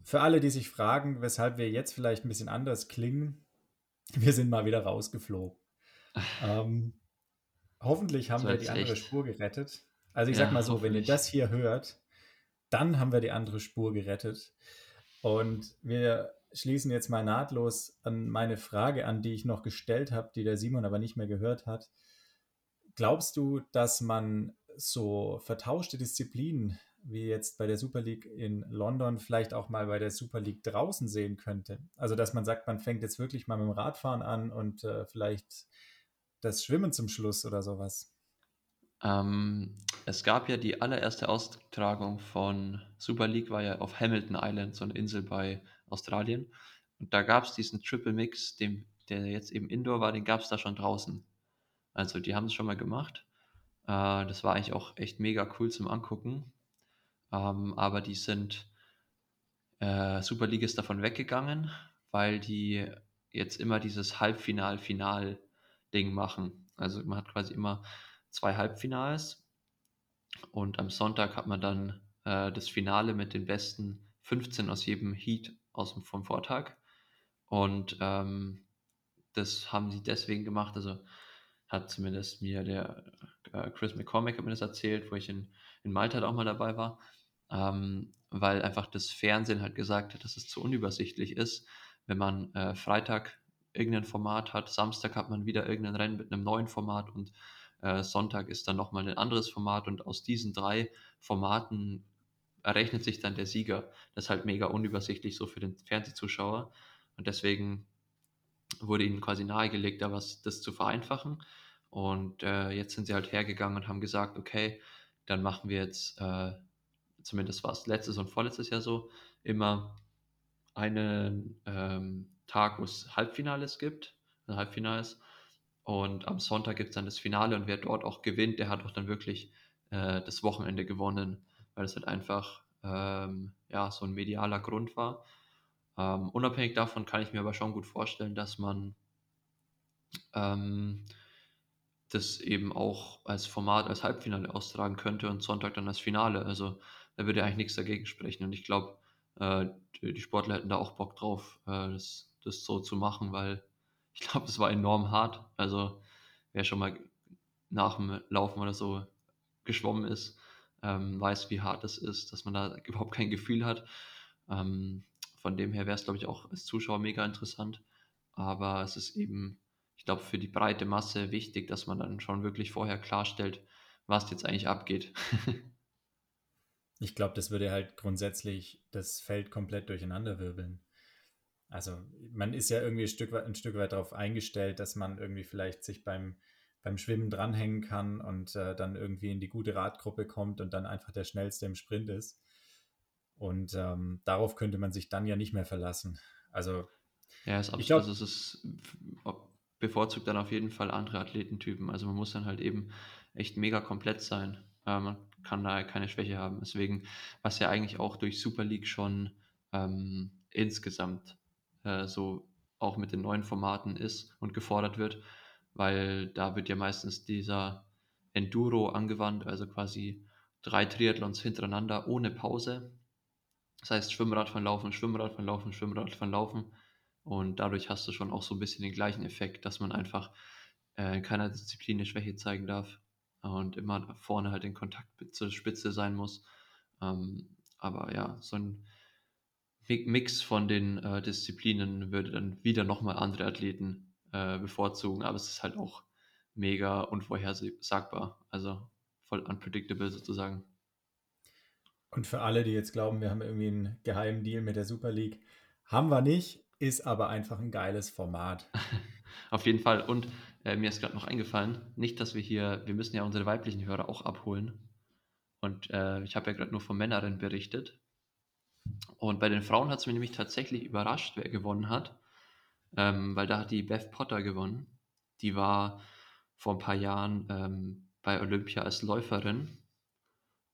Für alle, die sich fragen, weshalb wir jetzt vielleicht ein bisschen anders klingen, wir sind mal wieder rausgeflogen. Ähm, hoffentlich haben So wir die andere echt. Spur gerettet. Also ich Ja, sag mal so, wenn ihr das hier hört, dann haben wir die andere Spur gerettet. Und wir schließen jetzt mal nahtlos an meine Frage an, die ich noch gestellt habe, die der Simon aber nicht mehr gehört hat. Glaubst du, dass man so vertauschte Disziplinen wie jetzt bei der Super League in London vielleicht auch mal bei der Super League draußen sehen könnte? Also, dass man sagt, man fängt jetzt wirklich mal mit dem Radfahren an und äh, vielleicht das Schwimmen zum Schluss oder sowas. Ähm, es gab ja die allererste Austragung von Super League, war ja auf Hamilton Island, so eine Insel bei Australien. Und da gab es diesen Triple Mix, dem, der jetzt eben Indoor war, den gab es da schon draußen. Also die haben es schon mal gemacht. Äh, das war eigentlich auch echt mega cool zum Angucken. Ähm, aber die sind, äh, Super League ist davon weggegangen, weil die jetzt immer dieses Halbfinal-Final-Ding machen. Also man hat quasi immer zwei Halbfinals und am Sonntag hat man dann äh, das Finale mit den besten 15 aus jedem Heat aus dem, vom Vortag. Und ähm, das haben sie deswegen gemacht. Also hat zumindest mir der äh, Chris McCormick hat mir das erzählt, wo ich in, in Malta auch mal dabei war, ähm, weil einfach das Fernsehen halt gesagt hat, dass es zu unübersichtlich ist, wenn man äh, Freitag irgendein Format hat, Samstag hat man wieder irgendein Rennen mit einem neuen Format und äh, Sonntag ist dann nochmal ein anderes Format und aus diesen drei Formaten errechnet sich dann der Sieger. Das ist halt mega unübersichtlich so für den Fernsehzuschauer und deswegen wurde ihnen quasi nahegelegt, da was das zu vereinfachen. Und äh, jetzt sind sie halt hergegangen und haben gesagt, okay, dann machen wir jetzt, äh, zumindest war es letztes und vorletztes Jahr so, immer einen ähm, Tag, wo es Halbfinales gibt, also Halbfinals. Und am Sonntag gibt es dann das Finale und wer dort auch gewinnt, der hat auch dann wirklich äh, das Wochenende gewonnen, weil es halt einfach ähm, ja, so ein medialer Grund war. Ähm, unabhängig davon kann ich mir aber schon gut vorstellen, dass man ähm, das eben auch als Format, als Halbfinale austragen könnte und Sonntag dann als Finale. Also da würde eigentlich nichts dagegen sprechen. Und ich glaube, äh, die, Sportler hätten da auch Bock drauf, äh, das, das so zu machen, weil ich glaube, es war enorm hart. Also wer schon mal nach dem Laufen oder so geschwommen ist, ähm, weiß, wie hart es ist, dass man da überhaupt kein Gefühl hat. Ähm, von dem her wäre es, glaube ich, auch als Zuschauer mega interessant. Aber es ist eben glaube, für die breite Masse wichtig, dass man dann schon wirklich vorher klarstellt, was jetzt eigentlich abgeht. ich glaube, das würde halt grundsätzlich das Feld komplett durcheinander wirbeln. Also man ist ja irgendwie ein Stück weit, ein Stück weit darauf eingestellt, dass man irgendwie vielleicht sich beim, beim Schwimmen dranhängen kann und äh, dann irgendwie in die gute Radgruppe kommt und dann einfach der Schnellste im Sprint ist. Und ähm, darauf könnte man sich dann ja nicht mehr verlassen. Also ja, ist absolut, ich glaub, also es ist bevorzugt dann auf jeden Fall andere Athletentypen. Also man muss dann halt eben echt mega komplett sein. Äh, man kann da keine Schwäche haben. Deswegen, was ja eigentlich auch durch Super League schon ähm, insgesamt äh, so auch mit den neuen Formaten ist und gefordert wird, weil da wird ja meistens dieser Enduro angewandt, also quasi drei Triathlons hintereinander ohne Pause. Das heißt Schwimmrad von Laufen, Schwimmrad von Laufen, Schwimmrad von Laufen. Und dadurch hast du schon auch so ein bisschen den gleichen Effekt, dass man einfach äh, in keiner Disziplin eine Schwäche zeigen darf und immer vorne halt in Kontakt zur Spitze sein muss. Ähm, aber ja, so ein Mix von den äh, Disziplinen würde dann wieder nochmal andere Athleten äh, bevorzugen, aber es ist halt auch mega unvorhersagbar, also voll unpredictable sozusagen. Und für alle, die jetzt glauben, wir haben irgendwie einen geheimen Deal mit der Super League, haben wir nicht. Ist aber einfach ein geiles Format. Auf jeden Fall. Und äh, mir ist gerade noch eingefallen, nicht, dass wir hier, wir müssen ja unsere weiblichen Hörer auch abholen. Und äh, ich habe ja gerade nur von Männern berichtet. Und bei den Frauen hat es mich nämlich tatsächlich überrascht, wer gewonnen hat. Ähm, weil da hat die Beth Potter gewonnen. Die war vor ein paar Jahren ähm, bei Olympia als Läuferin.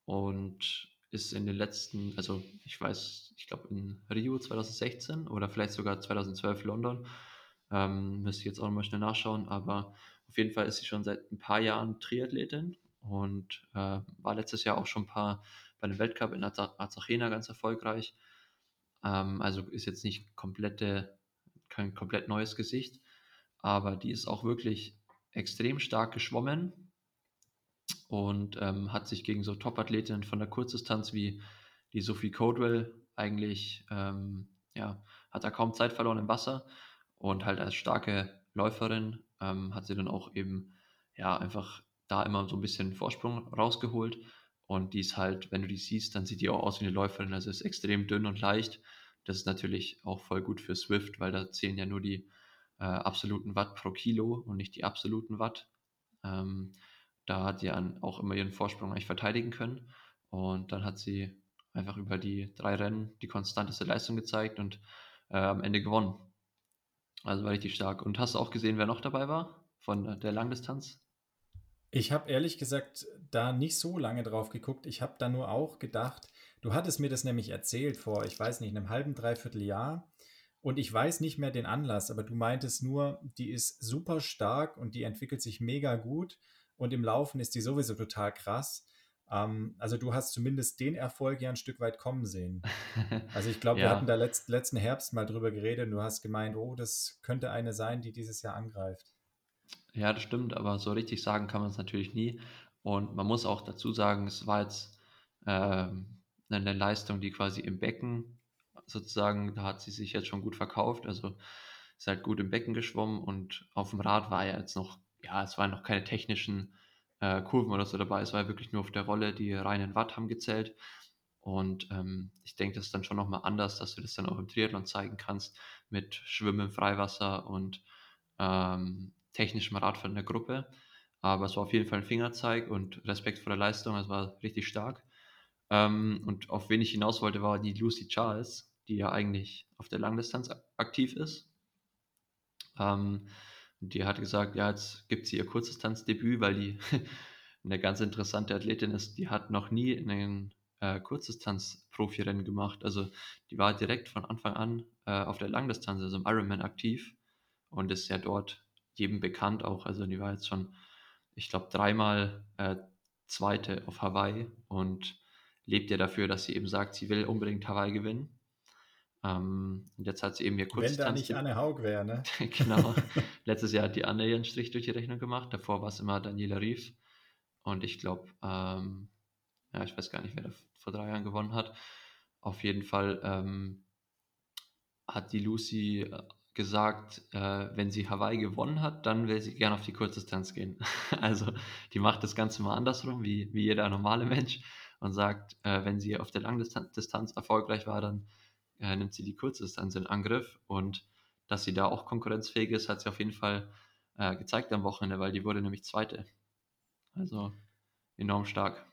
Und ist in den letzten, also ich weiß, ich glaube in Rio 2016 oder vielleicht sogar 2012 London, ähm, müsste ich jetzt auch nochmal schnell nachschauen, aber auf jeden Fall ist sie schon seit ein paar Jahren Triathletin und äh, war letztes Jahr auch schon ein paar bei dem Weltcup in Arzachena ganz erfolgreich. Ähm, also ist jetzt nicht komplette, kein komplett neues Gesicht, aber die ist auch wirklich extrem stark geschwommen und ähm, hat sich gegen so Top-Athletinnen von der Kurzdistanz wie die Sophie Codwell eigentlich, ähm, ja, hat da kaum Zeit verloren im Wasser und halt als starke Läuferin ähm, hat sie dann auch eben, ja, einfach da immer so ein bisschen Vorsprung rausgeholt und die ist halt, wenn du die siehst, dann sieht die auch aus wie eine Läuferin, also ist extrem dünn und leicht. Das ist natürlich auch voll gut für Swift, weil da zählen ja nur die äh, absoluten Watt pro Kilo und nicht die absoluten Watt. Ähm, da hat sie auch immer ihren Vorsprung eigentlich verteidigen können. Und dann hat sie einfach über die drei Rennen die konstanteste Leistung gezeigt und äh, am Ende gewonnen. Also war richtig stark. Und hast du auch gesehen, wer noch dabei war von der Langdistanz? Ich habe ehrlich gesagt da nicht so lange drauf geguckt. Ich habe da nur auch gedacht, du hattest mir das nämlich erzählt vor, ich weiß nicht, einem halben, dreiviertel Jahr. Und ich weiß nicht mehr den Anlass, aber du meintest nur, die ist super stark und die entwickelt sich mega gut und im Laufen ist die sowieso total krass. Ähm, also du hast zumindest den Erfolg ja ein Stück weit kommen sehen. Also ich glaube, ja. wir hatten da letzt, letzten Herbst mal drüber geredet und du hast gemeint, oh, das könnte eine sein, die dieses Jahr angreift. Ja, das stimmt, aber so richtig sagen kann man es natürlich nie. Und man muss auch dazu sagen, es war jetzt ähm, eine Leistung, die quasi im Becken sozusagen, da hat sie sich jetzt schon gut verkauft. Also ist halt gut im Becken geschwommen und auf dem Rad war er jetzt noch ja, es waren noch keine technischen äh, Kurven oder so dabei. Es war wirklich nur auf der Rolle, die reinen Watt haben gezählt. Und ähm, ich denke, das ist dann schon nochmal anders, dass du das dann auch im Triathlon zeigen kannst mit Schwimmen im Freiwasser und ähm, technischem in der Gruppe. Aber es war auf jeden Fall ein Fingerzeig und Respekt vor der Leistung. Es war richtig stark. Ähm, und auf wen ich hinaus wollte, war die Lucy Charles, die ja eigentlich auf der Langdistanz aktiv ist. Ähm, die hat gesagt, ja, jetzt gibt sie ihr Kurzdistanzdebüt, weil die eine ganz interessante Athletin ist. Die hat noch nie einen äh, Kurzdistanz-Profirennen gemacht. Also die war direkt von Anfang an äh, auf der Langdistanz, also im Ironman aktiv und ist ja dort jedem bekannt auch. Also die war jetzt schon ich glaube, dreimal äh, Zweite auf Hawaii und lebt ja dafür, dass sie eben sagt, sie will unbedingt Hawaii gewinnen. Ähm, und jetzt hat sie eben ihr Wenn da nicht Anne Haug wäre, ne? genau. Letztes Jahr hat die Anne ihren Strich durch die Rechnung gemacht. Davor war es immer Daniela Rief. Und ich glaube, ähm, ja, ich weiß gar nicht, wer da vor drei Jahren gewonnen hat. Auf jeden Fall ähm, hat die Lucy äh, gesagt, äh, wenn sie Hawaii gewonnen hat, dann will sie gerne auf die Kurzdistanz gehen. also die macht das Ganze mal andersrum, wie, wie jeder normale Mensch und sagt, äh, wenn sie auf der Langdistanz erfolgreich war, dann äh, nimmt sie die Kurzdistanz in Angriff und dass sie da auch konkurrenzfähig ist, hat sie auf jeden Fall äh, gezeigt am Wochenende, weil die wurde nämlich Zweite. Also enorm stark.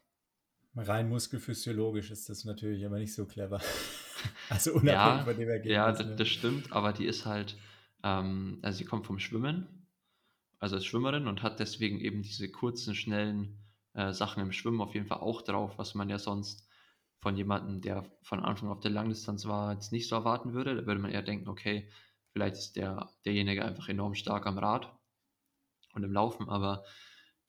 Rein muskelphysiologisch ist das natürlich aber nicht so clever. also unabhängig ja, von dem Ergebnis. Ja, das, ne? das stimmt, aber die ist halt, ähm, also sie kommt vom Schwimmen, also als Schwimmerin und hat deswegen eben diese kurzen, schnellen äh, Sachen im Schwimmen auf jeden Fall auch drauf, was man ja sonst von jemandem, der von Anfang auf der Langdistanz war, jetzt nicht so erwarten würde. Da würde man eher denken, okay, vielleicht ist der, derjenige einfach enorm stark am Rad und im Laufen, aber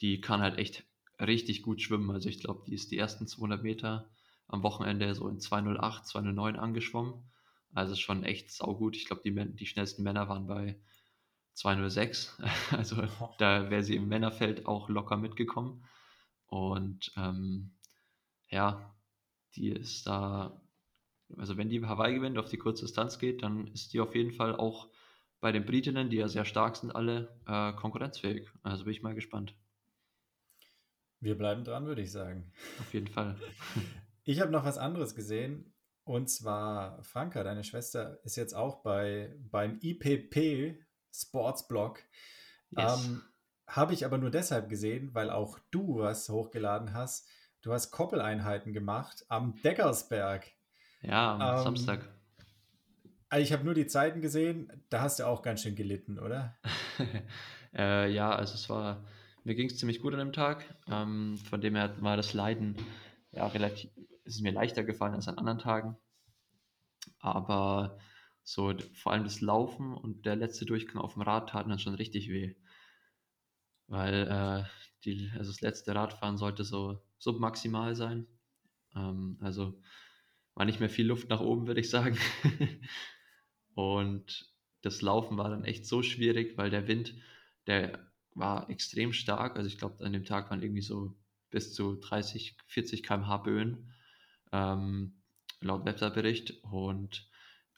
die kann halt echt richtig gut schwimmen. Also ich glaube, die ist die ersten 200 Meter am Wochenende so in 208, 209 angeschwommen. Also schon echt saugut. Ich glaube, die, die schnellsten Männer waren bei 206. Also da wäre sie im Männerfeld auch locker mitgekommen. Und ähm, ja, die ist da, also wenn die Hawaii gewinnt, auf die kurze Distanz geht, dann ist die auf jeden Fall auch bei den Britinnen, die ja sehr stark sind, alle äh, konkurrenzfähig. Also bin ich mal gespannt. Wir bleiben dran, würde ich sagen. Auf jeden Fall. Ich habe noch was anderes gesehen. Und zwar, Franka, deine Schwester, ist jetzt auch bei, beim IPP Sportsblog. Yes. Ähm, habe ich aber nur deshalb gesehen, weil auch du was hochgeladen hast. Du hast Koppeleinheiten gemacht am Deckersberg. Ja, am ähm, Samstag. Also ich habe nur die Zeiten gesehen, da hast du auch ganz schön gelitten, oder? äh, ja, also es war, mir ging es ziemlich gut an dem Tag. Ähm, von dem her war das Leiden ja relativ, ist es mir leichter gefallen als an anderen Tagen. Aber so vor allem das Laufen und der letzte Durchgang auf dem Rad taten dann schon richtig weh. Weil äh, die, also das letzte Radfahren sollte so submaximal sein. Ähm, also war nicht mehr viel Luft nach oben, würde ich sagen. und das Laufen war dann echt so schwierig, weil der Wind, der war extrem stark. Also ich glaube, an dem Tag waren irgendwie so bis zu 30, 40 km/h Böen, ähm, laut Wetterbericht. Und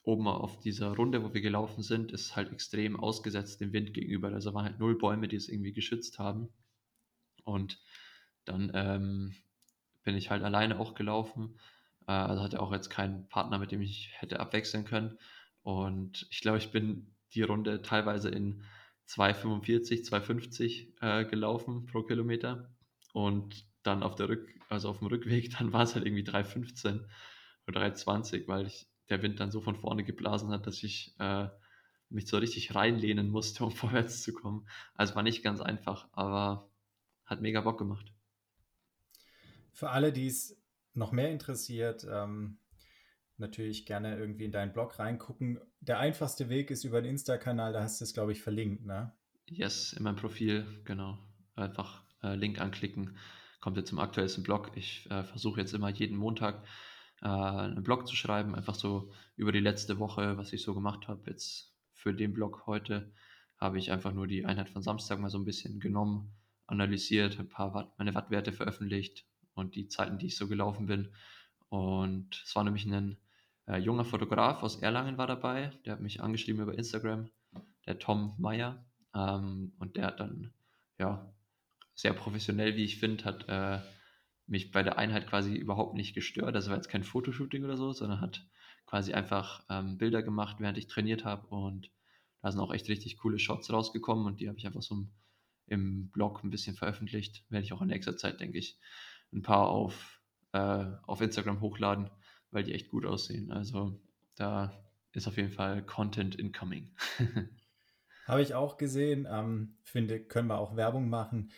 oben auf dieser Runde, wo wir gelaufen sind, ist halt extrem ausgesetzt dem Wind gegenüber. Also waren halt null Bäume, die es irgendwie geschützt haben. Und dann ähm, bin ich halt alleine auch gelaufen. Äh, also hatte auch jetzt keinen Partner, mit dem ich hätte abwechseln können. Und ich glaube, ich bin die Runde teilweise in 2,45, 2,50 äh, gelaufen pro Kilometer. Und dann auf der Rück, also auf dem Rückweg, dann war es halt irgendwie 3,15 oder 3,20, weil ich, der Wind dann so von vorne geblasen hat, dass ich äh, mich so richtig reinlehnen musste, um vorwärts zu kommen. Also war nicht ganz einfach, aber hat mega Bock gemacht. Für alle, die es noch mehr interessiert, ähm, natürlich gerne irgendwie in deinen Blog reingucken. Der einfachste Weg ist über den Insta-Kanal, da hast du es, glaube ich, verlinkt, ne? Yes, in meinem Profil, genau. Einfach äh, Link anklicken, kommt jetzt zum aktuellsten Blog. Ich äh, versuche jetzt immer jeden Montag äh, einen Blog zu schreiben, einfach so über die letzte Woche, was ich so gemacht habe. Jetzt für den Blog heute habe ich einfach nur die Einheit von Samstag mal so ein bisschen genommen, analysiert, ein paar Watt, meine Wattwerte veröffentlicht, und die Zeiten, die ich so gelaufen bin. Und es war nämlich ein äh, junger Fotograf aus Erlangen war dabei, der hat mich angeschrieben über Instagram, der Tom Meyer. Ähm, und der hat dann, ja, sehr professionell, wie ich finde, hat äh, mich bei der Einheit quasi überhaupt nicht gestört. Das war jetzt kein Fotoshooting oder so, sondern hat quasi einfach ähm, Bilder gemacht, während ich trainiert habe. Und da sind auch echt richtig coole Shots rausgekommen und die habe ich einfach so im Blog ein bisschen veröffentlicht. Werde ich auch in nächster Zeit, denke ich, ein paar auf, äh, auf Instagram hochladen, weil die echt gut aussehen. Also da ist auf jeden Fall Content incoming. Habe ich auch gesehen. Ähm, finde, können wir auch Werbung machen.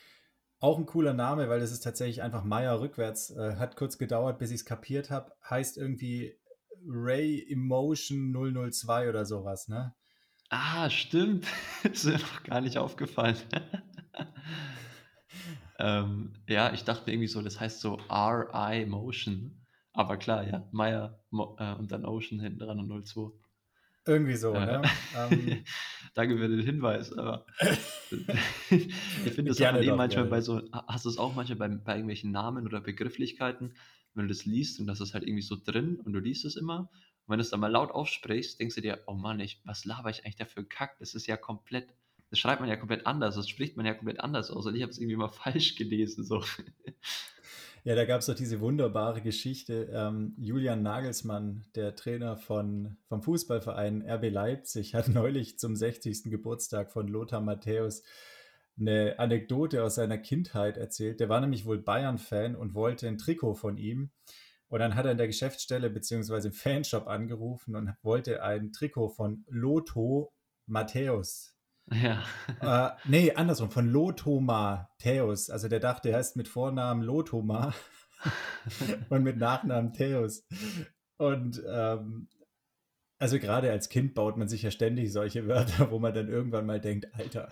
Auch ein cooler Name, weil das ist tatsächlich einfach Meier rückwärts. Äh, hat kurz gedauert, bis ich es kapiert habe. Heißt irgendwie Ray Emotion 002 oder sowas, ne? Ah, stimmt. ist mir noch gar nicht aufgefallen. ähm, ja, ich dachte irgendwie so, das heißt so RI Motion. Aber klar, ja, Meyer äh, und dann Ocean hinten dran und 02. Irgendwie so, äh, ne? Ähm, Danke für den Hinweis, aber ich finde das auch eh manchmal bei so, hast du es auch manchmal bei, bei irgendwelchen Namen oder Begrifflichkeiten, wenn du das liest und das ist halt irgendwie so drin und du liest es immer und wenn du es dann mal laut aufsprichst, denkst du dir, oh Mann, ich, was laber ich eigentlich dafür Kack? Das ist ja komplett, das schreibt man ja komplett anders, das spricht man ja komplett anders aus und ich habe es irgendwie mal falsch gelesen, so. Ja, da gab es doch diese wunderbare Geschichte. Ähm, Julian Nagelsmann, der Trainer von, vom Fußballverein RB Leipzig, hat neulich zum 60. Geburtstag von Lothar Matthäus eine Anekdote aus seiner Kindheit erzählt. Der war nämlich wohl Bayern-Fan und wollte ein Trikot von ihm. Und dann hat er in der Geschäftsstelle bzw. im Fanshop angerufen und wollte ein Trikot von Lotho Matthäus ja. Äh, nee, andersrum, von Lothoma Theos. Also der dachte, er heißt mit Vornamen Lothoma und mit Nachnamen Theos. Und ähm, also gerade als Kind baut man sich ja ständig solche Wörter, wo man dann irgendwann mal denkt, Alter,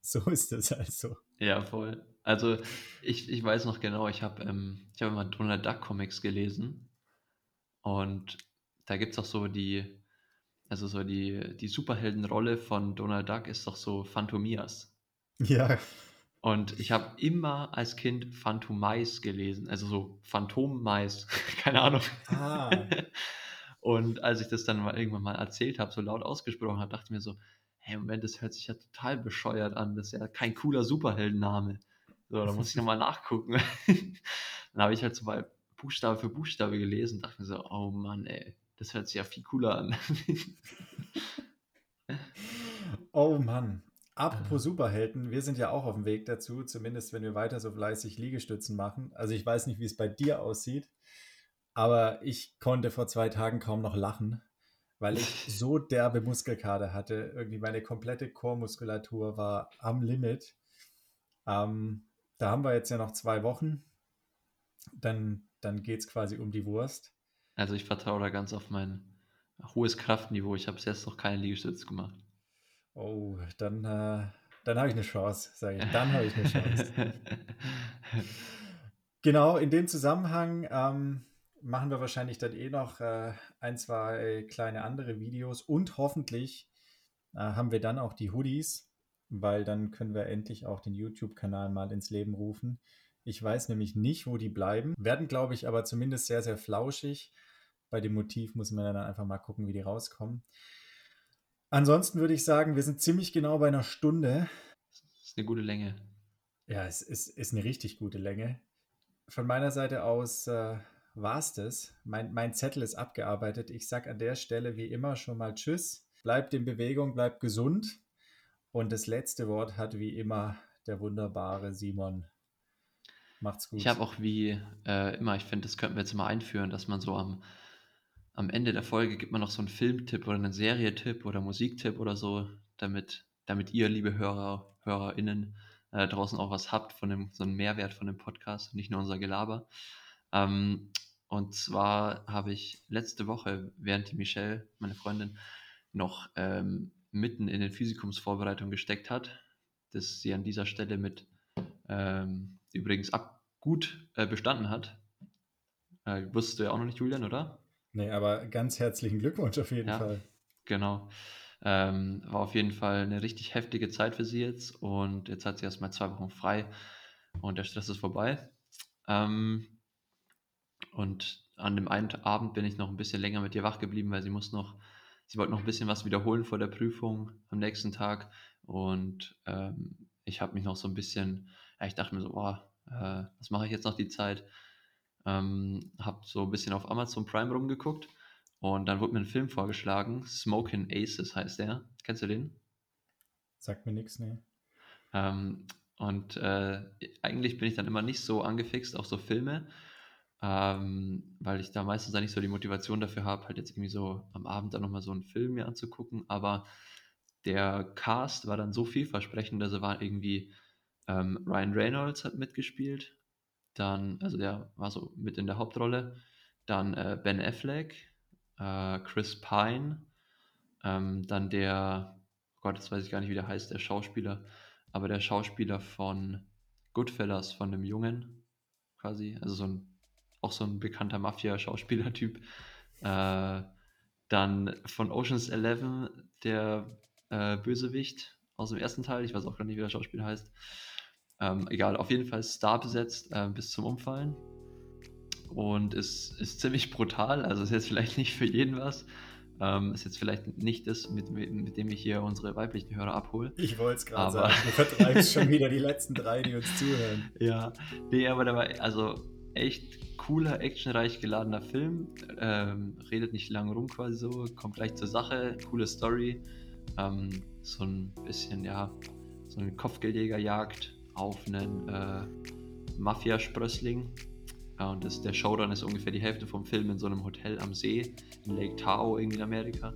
so ist das also. Ja, voll. Also ich, ich weiß noch genau, ich habe ähm, hab immer Donald Duck Comics gelesen und da gibt es auch so die, also so die, die Superheldenrolle von Donald Duck ist doch so Phantomias. Ja. Und ich habe immer als Kind Phantomais gelesen, also so Phantommais, keine Ahnung. Ah. Und als ich das dann mal irgendwann mal erzählt habe, so laut ausgesprochen habe, dachte ich mir so, hey, Moment, das hört sich ja total bescheuert an, das ist ja kein cooler Superheldenname. So, da muss ich nochmal nachgucken. dann habe ich halt so mal Buchstabe für Buchstabe gelesen, dachte mir so, oh Mann, ey, das hört sich ja viel cooler an. oh Mann. Apropos Superhelden, wir sind ja auch auf dem Weg dazu, zumindest wenn wir weiter so fleißig Liegestützen machen. Also ich weiß nicht, wie es bei dir aussieht, aber ich konnte vor zwei Tagen kaum noch lachen, weil ich so derbe Muskelkater hatte. Irgendwie meine komplette Chormuskulatur war am Limit. Ähm, da haben wir jetzt ja noch zwei Wochen. Dann, dann geht es quasi um die Wurst. Also ich vertraue da ganz auf mein hohes Kraftniveau. Ich habe bis jetzt noch keine Liegestütze gemacht. Oh, dann, äh, dann habe ich eine Chance, sage ich. Dann habe ich eine Chance. genau, in dem Zusammenhang ähm, machen wir wahrscheinlich dann eh noch äh, ein, zwei kleine andere Videos und hoffentlich äh, haben wir dann auch die Hoodies, weil dann können wir endlich auch den YouTube-Kanal mal ins Leben rufen. Ich weiß nämlich nicht, wo die bleiben, werden, glaube ich, aber zumindest sehr, sehr flauschig bei dem Motiv muss man dann einfach mal gucken, wie die rauskommen. Ansonsten würde ich sagen, wir sind ziemlich genau bei einer Stunde. Das ist eine gute Länge. Ja, es ist, ist eine richtig gute Länge. Von meiner Seite aus äh, war es das. Mein, mein Zettel ist abgearbeitet. Ich sage an der Stelle wie immer schon mal Tschüss. Bleibt in Bewegung, bleibt gesund. Und das letzte Wort hat wie immer der wunderbare Simon. Macht's gut. Ich habe auch wie äh, immer, ich finde, das könnten wir jetzt mal einführen, dass man so am am Ende der Folge gibt man noch so einen Filmtipp oder einen Serietipp oder Musiktipp oder so, damit, damit ihr, liebe Hörer, HörerInnen, äh, draußen auch was habt von dem, so einen Mehrwert von dem Podcast, nicht nur unser Gelaber. Ähm, und zwar habe ich letzte Woche, während die Michelle, meine Freundin, noch ähm, mitten in den Physikumsvorbereitungen gesteckt hat, dass sie an dieser Stelle mit ähm, übrigens ab gut äh, bestanden hat. Äh, wusstest du ja auch noch nicht, Julian, oder? Nee, aber ganz herzlichen Glückwunsch auf jeden ja, Fall. Genau. Ähm, war auf jeden Fall eine richtig heftige Zeit für sie jetzt und jetzt hat sie erstmal zwei Wochen frei und der Stress ist vorbei. Ähm, und an dem einen Abend bin ich noch ein bisschen länger mit ihr wach geblieben, weil sie muss noch, sie wollte noch ein bisschen was wiederholen vor der Prüfung am nächsten Tag und ähm, ich habe mich noch so ein bisschen, ja, ich dachte mir so, oh, äh, was mache ich jetzt noch die Zeit? Ähm, habe so ein bisschen auf Amazon Prime rumgeguckt und dann wurde mir ein Film vorgeschlagen. Smoking Aces heißt der. Kennst du den? Sagt mir nichts, nee. Ähm, und äh, eigentlich bin ich dann immer nicht so angefixt auf so Filme, ähm, weil ich da meistens dann nicht so die Motivation dafür habe, halt jetzt irgendwie so am Abend dann nochmal so einen Film mir anzugucken. Aber der Cast war dann so vielversprechend, also war irgendwie ähm, Ryan Reynolds hat mitgespielt, dann, also der war so mit in der Hauptrolle. Dann äh, Ben Affleck, äh, Chris Pine, ähm, dann der, oh Gott, jetzt weiß ich gar nicht, wie der heißt, der Schauspieler, aber der Schauspieler von Goodfellas von einem Jungen, quasi. Also so ein, auch so ein bekannter Mafia-Schauspieler-Typ. Äh, dann von Oceans 11 der äh, Bösewicht aus dem ersten Teil. Ich weiß auch gar nicht, wie der Schauspieler heißt. Ähm, egal, auf jeden Fall Star besetzt äh, bis zum Umfallen. Und es ist ziemlich brutal. Also ist jetzt vielleicht nicht für jeden was. Ähm, ist jetzt vielleicht nicht das, mit, mit dem ich hier unsere weiblichen Hörer abhole. Ich wollte es gerade sagen. Du vertreibst schon wieder die letzten drei, die uns zuhören. Ja, nee, aber da war also echt cooler, actionreich geladener Film. Ähm, redet nicht lang rum quasi so, kommt gleich zur Sache, coole Story. Ähm, so ein bisschen, ja, so eine Kopfgeldjägerjagd auf einen äh, Mafia-Sprössling, und das, der Showdown ist ungefähr die Hälfte vom Film in so einem Hotel am See in Lake Tahoe, irgendwie in Amerika.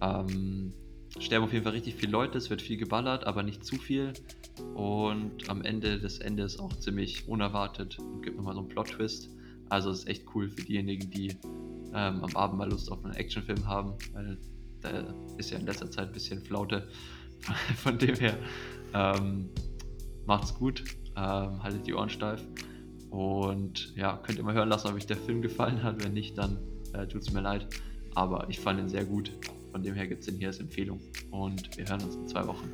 Ähm, sterben auf jeden Fall richtig viele Leute, es wird viel geballert, aber nicht zu viel. Und am Ende des Endes auch ziemlich unerwartet und gibt nochmal so einen Plot-Twist. Also ist echt cool für diejenigen, die ähm, am Abend mal Lust auf einen Actionfilm haben, weil da ist ja in letzter Zeit ein bisschen Flaute. Von dem her ähm, macht's gut, ähm, haltet die Ohren steif. Und ja, könnt ihr mal hören lassen, ob euch der Film gefallen hat. Wenn nicht, dann äh, tut es mir leid. Aber ich fand ihn sehr gut. Von dem her gibt es ihn hier als Empfehlung. Und wir hören uns in zwei Wochen.